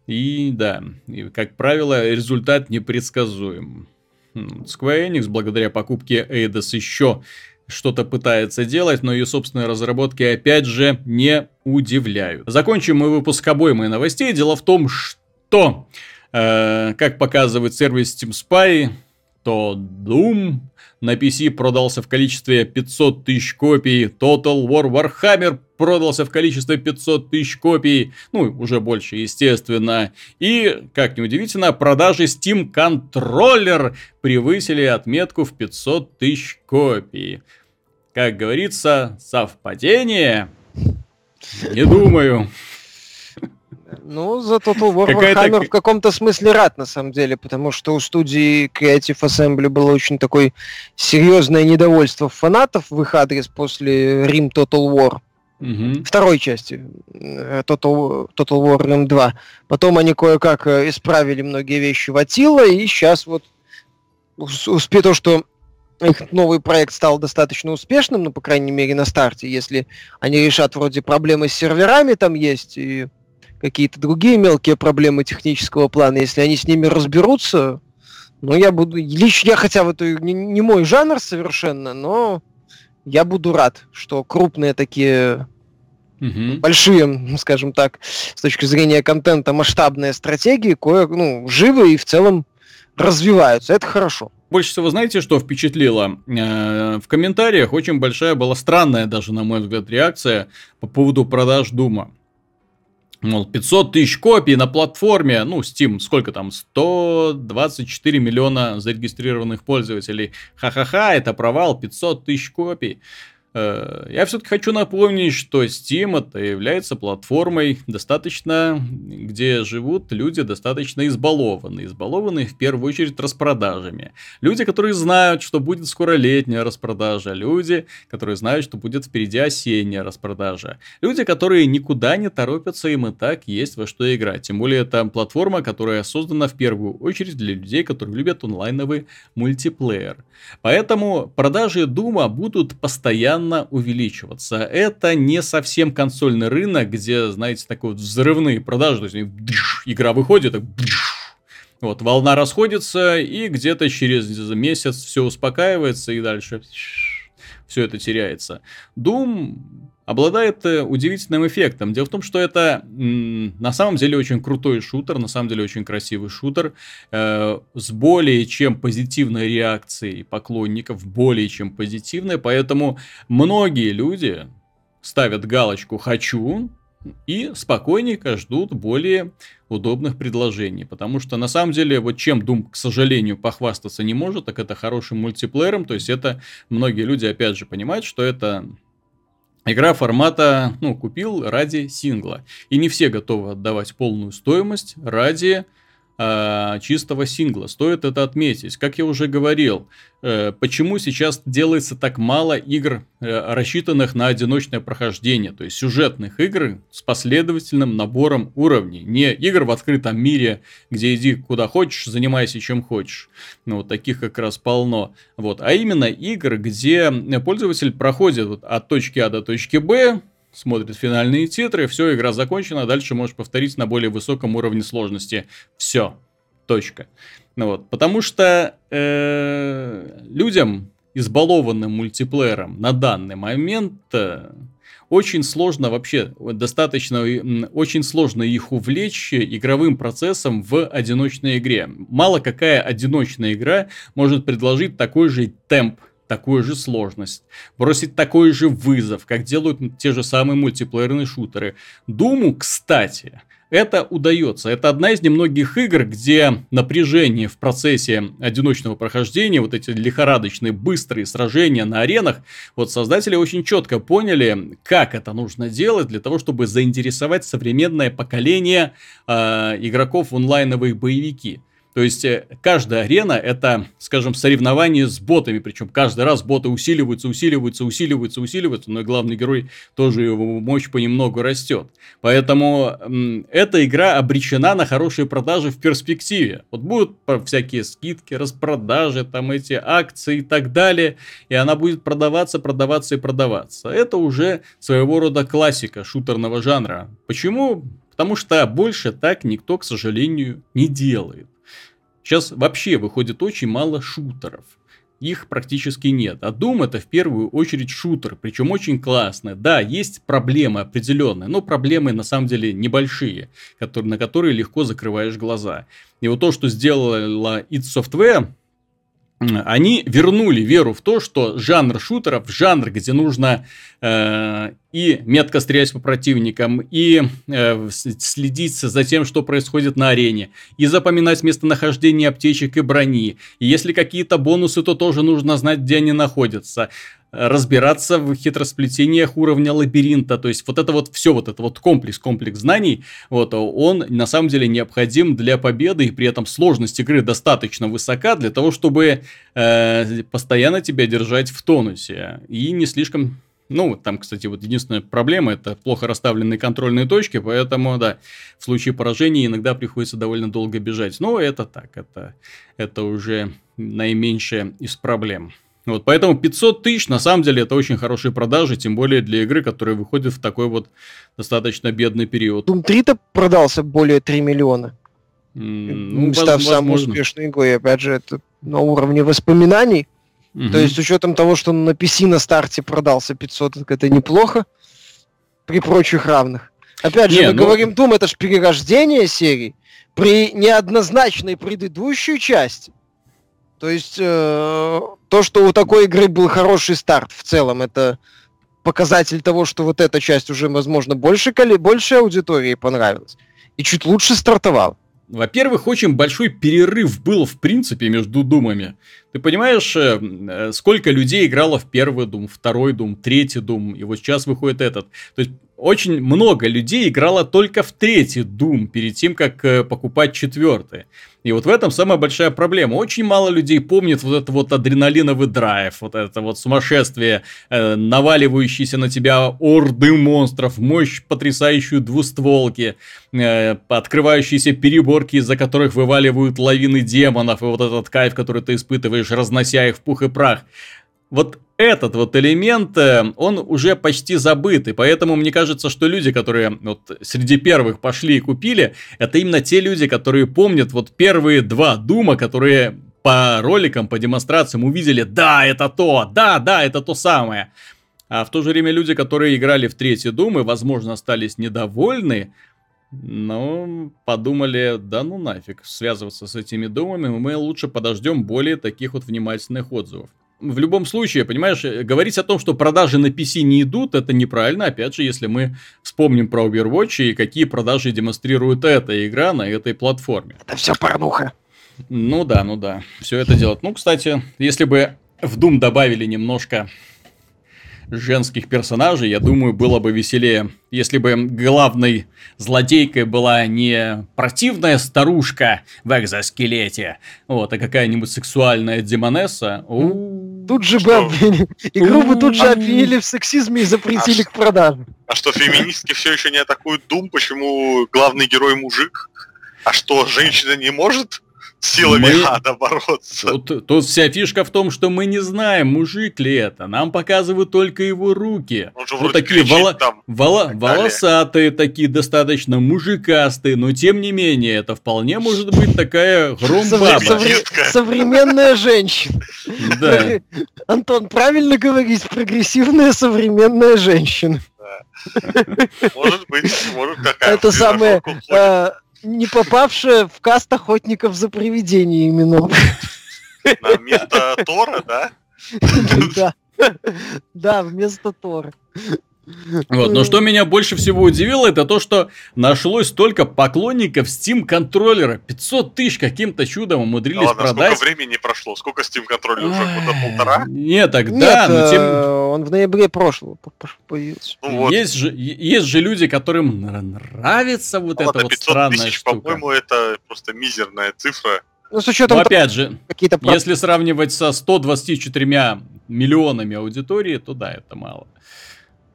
И да, и, как правило, результат непредсказуем. Square Enix, благодаря покупке Eidos, еще что-то пытается делать, но ее собственные разработки, опять же, не удивляют. Закончим мы выпуск обоймой новостей. Дело в том, что, э, как показывает сервис Steam Spy, то Doom на PC продался в количестве 500 тысяч копий, Total War Warhammer продался в количестве 500 тысяч копий, ну, уже больше, естественно. И, как неудивительно, продажи Steam Controller превысили отметку в 500 тысяч копий. Как говорится, совпадение? Не думаю. Ну, за Total War Какая-то Warhammer в каком-то смысле рад, на самом деле, потому что у студии Creative Assembly было очень такое серьезное недовольство фанатов в их адрес после Rim Total War. Мгм. второй части э, Total, Total War Rim 2. Потом они кое-как э, исправили многие вещи в Attila, и сейчас вот ус- успе то, что их новый проект стал достаточно успешным, ну, по крайней мере, на старте, если они решат вроде проблемы с серверами там есть, и какие-то другие мелкие проблемы технического плана, если они с ними разберутся, ну, я буду... Лично я, хотя вот и не, не мой жанр совершенно, но я буду рад, что крупные такие Мгм. большие, скажем так, с точки зрения контента, масштабные стратегии, кое, ну, живы и в целом развиваются. Это хорошо. Больше всего, знаете, что впечатлило? Э, В комментариях очень большая была странная даже, на мой взгляд, реакция по поводу продаж Дума. Мол, 500 тысяч копий на платформе, ну, Steam, сколько там, 124 миллиона зарегистрированных пользователей. Ха-ха-ха, это провал, 500 тысяч копий. Э, Я все-таки хочу напомнить, что Steam это является платформой достаточно, где живут люди достаточно избалованные. Избалованные в первую очередь распродажами. Люди, которые знают, что будет скоро летняя распродажа. Люди, которые знают, что будет впереди осенняя распродажа. Люди, которые никуда не торопятся, им и так есть во что играть. Тем более, это платформа, которая создана в первую очередь для людей, которые любят онлайновый мультиплеер. Поэтому продажи Дума будут постоянно увеличиваться. Это не совсем консольный рынок, где, знаете, такой вот взрывные продажи. То есть игра выходит, бдж, вот, волна расходится, и где-то через месяц все успокаивается, и дальше все это теряется. Doom обладает э, удивительным эффектом. Дело в том, что это на самом деле очень крутой шутер, на самом деле очень красивый шутер, э, с более чем позитивной реакцией поклонников, более чем позитивной, поэтому многие люди ставят галочку «хочу», и спокойненько ждут более удобных предложений. Потому что на самом деле, вот чем Doom, к сожалению, похвастаться не может, так это хорошим мультиплеером. То есть это многие люди, опять же, понимают, что это игра формата, ну, купил ради сингла. И не все готовы отдавать полную стоимость ради а, чистого сингла. Стоит это отметить. Как я уже говорил, э, почему сейчас делается так мало игр, э, рассчитанных на одиночное прохождение, то есть сюжетных игр с последовательным набором уровней. Не игр в открытом мире, где иди куда хочешь, занимайся чем хочешь. Ну, вот таких как раз полно. Вот. А именно игр, где пользователь проходит вот от точки А до точки Б, смотрит финальные титры, все, игра закончена, дальше можешь повторить на более высоком уровне сложности. Все. Точка. Ну вот, потому что э, людям, избалованным мультиплеером на данный момент, э, очень сложно вообще, достаточно, очень сложно их увлечь игровым процессом в одиночной игре. Мало какая одиночная игра может предложить такой же темп такую же сложность, бросить такой же вызов, как делают те же самые мультиплеерные шутеры. Думу, кстати, это удается. Это одна из немногих игр, где напряжение в процессе одиночного прохождения, вот эти лихорадочные быстрые сражения на аренах, вот создатели очень четко поняли, как это нужно делать для того, чтобы заинтересовать современное поколение э, игроков в онлайновые боевики. То есть э, каждая арена это, скажем, соревнование с ботами, причем каждый раз боты усиливаются, усиливаются, усиливаются, усиливаются, но и главный герой тоже его мощь понемногу растет. Поэтому м, эта игра обречена на хорошие продажи в перспективе. Вот будут всякие скидки, распродажи, там эти акции и так далее, и она будет продаваться, продаваться и продаваться. Это уже своего рода классика шутерного жанра. Почему? Потому что больше так никто, к сожалению, не делает. Сейчас вообще выходит очень мало шутеров. Их практически нет. А Doom это в первую очередь шутер, причем очень классный. Да, есть проблемы определенные, но проблемы на самом деле небольшие, которые, на которые легко закрываешь глаза. И вот то, что сделала id Software, они вернули веру в то, что жанр шутеров, жанр, где нужно э, и метко стрелять по противникам, и э, следить за тем, что происходит на арене, и запоминать местонахождение аптечек и брони. И если какие-то бонусы, то тоже нужно знать, где они находятся разбираться в хитросплетениях уровня лабиринта. То есть вот это вот все, вот это вот комплекс, комплекс знаний, вот он на самом деле необходим для победы, и при этом сложность игры достаточно высока для того, чтобы э, постоянно тебя держать в тонусе и не слишком ну, там, кстати, вот единственная проблема это плохо расставленные контрольные точки, поэтому, да, в случае поражения иногда приходится довольно долго бежать. Но это так, это, это уже наименьшая из проблем. Вот, поэтому 500 тысяч, на самом деле, это очень хорошие продажи, тем более для игры, которая выходит в такой вот достаточно бедный период. Doom 3-то продался более 3 миллиона. Ну, став возможно. самой успешной игрой, опять же, это на уровне воспоминаний. Угу. То есть, с учетом того, что на PC на старте продался 500, это неплохо при прочих равных. Опять же, Не, мы ну... говорим, Doom это же перерождение серии при неоднозначной предыдущей части. То есть э, то, что у такой игры был хороший старт в целом, это показатель того, что вот эта часть уже, возможно, больше, больше аудитории понравилась. И чуть лучше стартовал. Во-первых, очень большой перерыв был, в принципе, между думами. Ты понимаешь, э, э, сколько людей играло в первый дум, второй дум, третий дум, и вот сейчас выходит этот. То есть, очень много людей играло только в третий дум перед тем, как э, покупать четвертый. И вот в этом самая большая проблема. Очень мало людей помнит вот этот вот адреналиновый драйв, вот это вот сумасшествие, э, наваливающиеся на тебя орды монстров, мощь потрясающую двустволки, э, открывающиеся переборки, из-за которых вываливают лавины демонов, и вот этот кайф, который ты испытываешь, разнося их в пух и прах вот этот вот элемент, э, он уже почти забыт, и поэтому мне кажется, что люди, которые вот среди первых пошли и купили, это именно те люди, которые помнят вот первые два Дума, которые по роликам, по демонстрациям увидели, да, это то, да, да, это то самое. А в то же время люди, которые играли в третий Дум и, возможно, остались недовольны, но подумали, да ну нафиг, связываться с этими думами, мы лучше подождем более таких вот внимательных отзывов в любом случае, понимаешь, э, говорить о том, что продажи на PC не идут, это неправильно. Опять же, если мы вспомним про Overwatch и какие продажи демонстрирует эта игра на этой платформе. Это все порнуха. Ну да, ну да, все это делать. Ну, кстати, если бы в Doom добавили немножко женских персонажей, я думаю, было бы веселее, если бы главной злодейкой была не противная старушка в экзоскелете, вот, а какая-нибудь сексуальная демонесса. Тут же бы обвинили, игру бы тут же обвинили в сексизме и запретили к продаже. А что, феминистки все еще не атакуют Дум? Почему главный герой мужик? А что, женщина не может силами мы... ада бороться. Тут, тут вся фишка в том, что мы не знаем, мужик ли это. Нам показывают только его руки. Он же вот такие воло... там, воло... волосатые, такие достаточно мужикастые, но тем не менее, это вполне может быть такая громбаба. Современная женщина. Да. Антон, правильно говорить, прогрессивная современная женщина. Может быть, может такая. Это самое, не попавшее в каст охотников за привидениями, но... На место Тора, да? Да. Да, вместо Тора. Вот. Но что меня больше всего удивило, это то, что нашлось столько поклонников Steam контроллера. 500 тысяч каким-то чудом умудрились Да ладно, продать. сколько времени прошло? Сколько Steam контроллер уже? Года полтора? Нет, так Нет, но э, тем... он в ноябре прошлого по- по- появился. Ну вот, Есть же, есть же люди, которым нра- нравится вот ладно, эта вот 500 странная тысяч, штука. по-моему, это просто мизерная цифра. Ну, с Но учетом того, опять же, какие-то если сравнивать со 124 миллионами аудитории, то да, это мало.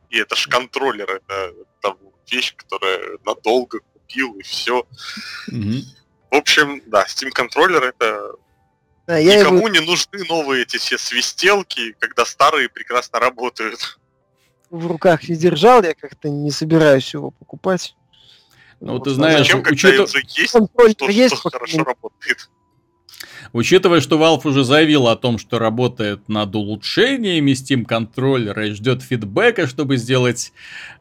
И это ж контроллер, это там вещь, которая надолго купил, и все. Мгм. В общем, да, Steam контроллер это Да, я его- никому не нужны новые эти все свистелки, когда старые прекрасно работают. в руках не держал, я как-то не собираюсь его покупать. Ну, Вот, ты знаешь, Зачем, когда учитыв- уже есть, контроль то, есть, что хорошо работает. Учитывая, что Valve уже заявил о том, что работает над улучшениями Steam контроллера и ждет фидбэка, чтобы сделать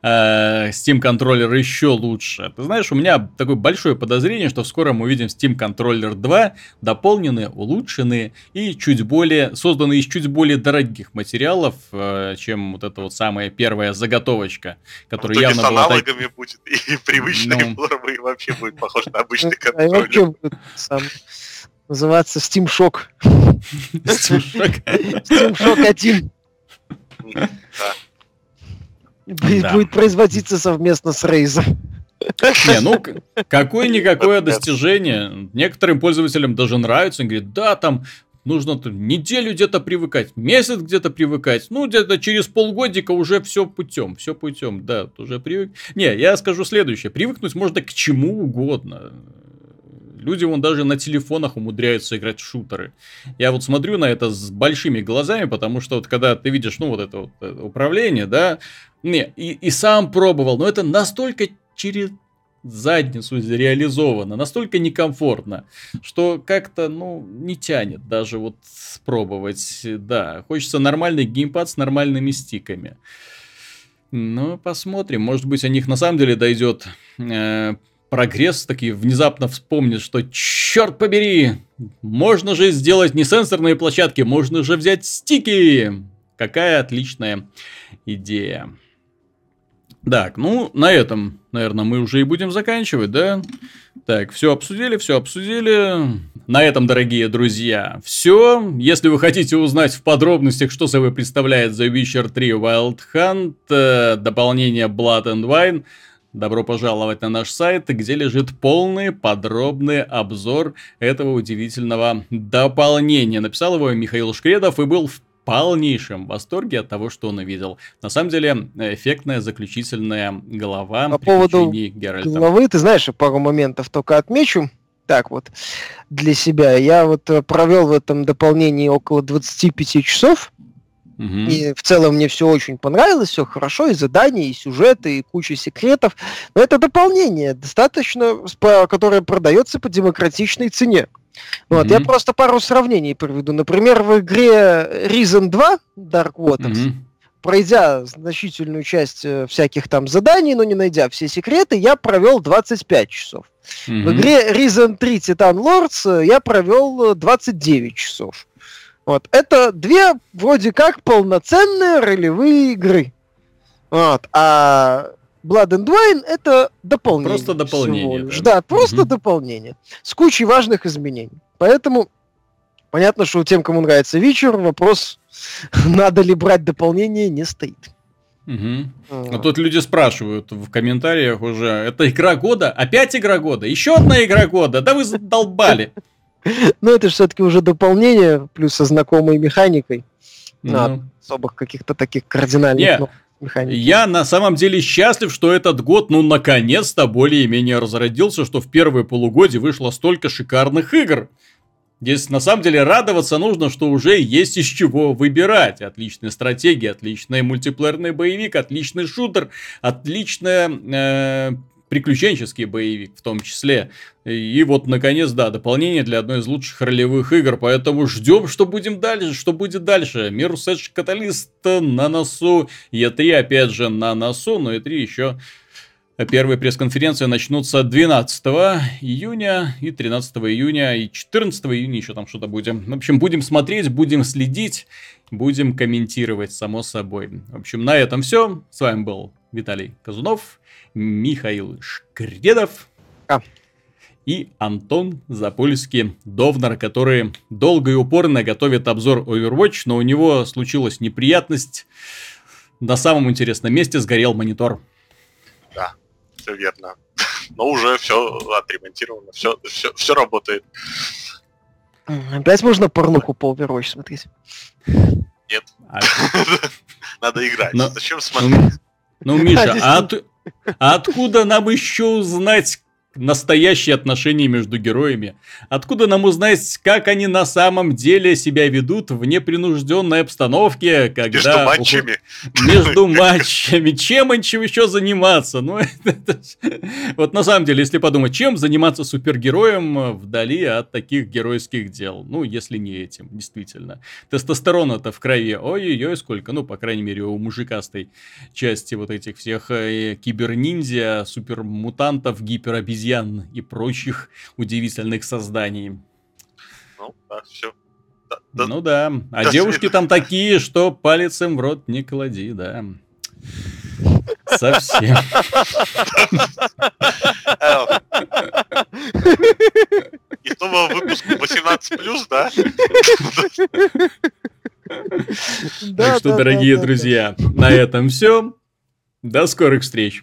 э, Steam контроллер еще лучше. Ты знаешь, у меня такое большое подозрение, что скоро мы увидим Steam контроллер 2, дополненные, улучшенные и чуть более, созданные из чуть более дорогих материалов, э, чем вот эта вот самая первая заготовочка, которая итоге явно с была так- аналогами будет, и привычные Ну. формы вообще будет похож на обычный А контроллер. Называться Steam Shock. Стишок. Steam Shock 1. Да. Будет производиться совместно с Razer. Не, ну, какое-никакое достижение. Некоторым пользователям даже нравится. Они говорят, да, там нужно неделю где-то привыкать, месяц где-то привыкать. Ну, где-то через полгодика уже все путем, все путем, да, уже привык. Не, я скажу следующее. Привыкнуть можно к чему угодно. Люди вон даже на телефонах умудряются играть в шутеры. Я вот смотрю на это с большими глазами, потому что вот когда ты видишь, ну, вот это вот э, управление, да, не, и, и сам пробовал, но это настолько через задницу реализовано, настолько некомфортно, что как-то, ну, не тянет даже вот спробовать, да. Хочется нормальный геймпад с нормальными стиками. Ну, посмотрим. Может быть, о них на самом деле дойдет э, прогресс, такие внезапно вспомнит, что черт побери, можно же сделать не сенсорные площадки, можно же взять стики. Какая отличная идея. Так, ну, на этом, наверное, мы уже и будем заканчивать, да? Так, все обсудили, все обсудили. На этом, дорогие друзья, все. Если вы хотите узнать в подробностях, что собой представляет The Witcher 3 Wild Hunt, э, дополнение Blood and Wine, добро пожаловать на наш сайт, где лежит полный подробный обзор этого удивительного дополнения. Написал его Михаил Шкредов и был в полнейшем восторге от того, что он увидел. На самом деле, эффектная заключительная глава По поводу Геральта. Главы, ты знаешь, пару моментов только отмечу. Так вот, для себя. Я вот э, провел в этом дополнении около 25 часов. Мгм. И в целом мне все очень понравилось, все хорошо, и задания, и сюжеты, и куча секретов. Но это дополнение, достаточно, которое продается по демократичной цене. Вот, я Мгм. просто пару сравнений приведу. Например, в игре Reason 2 Dark Waters, Мгм. пройдя значительную часть э, всяких там заданий, но не найдя все секреты, я провел 25 часов. В Мгм. игре Reason 3 Titan Lords э, я провел э, 29 часов. Вот. Это две вроде как полноценные ролевые игры. Вот. А Blood and Wine это дополнение. Просто дополнение, да. Да, просто Мгм. дополнение. С кучей важных изменений. Поэтому понятно, что тем, кому нравится вечер, вопрос, надо ли брать дополнение, не стоит. Мгм. А Вот. тут люди спрашивают в комментариях уже, это игра года? Опять игра года? Еще одна игра года? Да вы задолбали. Но это же все-таки уже дополнение, плюс со знакомой механикой. Да. Ну, особых каких-то таких кардинальных механик. Я на самом деле счастлив, что этот год, ну, наконец-то более-менее разродился, что в первые полугодие вышло столько шикарных игр. Здесь на самом деле радоваться нужно, что уже есть из чего выбирать. Отличная стратегия, отличный мультиплеерный боевик, отличный шутер, отличная э, приключенческий боевик в том числе. И вот, наконец, да, дополнение для одной из лучших ролевых игр, поэтому ждем, что будем дальше, что будет дальше. Mirror's Edge Catalyst на носу, E3 опять же на носу, но E3 еще Первые пресс-конференции начнутся 12 июня и 13 июня и 14 июня еще там что-то будем. В общем, будем смотреть, будем следить, будем комментировать, само собой. В общем, на этом все. С вами был Виталий Казунов, Михаил Шкредов а. и Антон Запольский Довнар, который долго и упорно готовит обзор Overwatch, но у него случилась неприятность. На самом интересном месте сгорел монитор. Да все верно. Но уже все отремонтировано, все, все, все работает. Опять можно порнуху по Overwatch смотреть? Нет. А Надо играть. Зачем смотреть? Ну, Миша, а, от, а откуда нам еще узнать, настоящие отношения между героями. Откуда нам узнать, как они на самом деле себя ведут в непринужденной обстановке, когда... Между матчами. Между матчами. Чем им еще заниматься? Ну, это... Вот на самом деле, если подумать, чем заниматься супергероем вдали от таких геройских дел? Ну, если не этим, действительно. Тестостерона-то в крови, ой-ой-ой, сколько. Ну, по крайней мере, у мужикастой части вот этих всех э, киберниндзя, супермутантов, гиперобезьян обезьян и прочих удивительных созданий. Ну, да, все. Да, да. Ну да. А да, девушки свет. там такие, что палец им в рот не клади, да. Совсем. И снова выпуск 18 плюс, да? Так что, дорогие друзья, на этом все. До скорых встреч.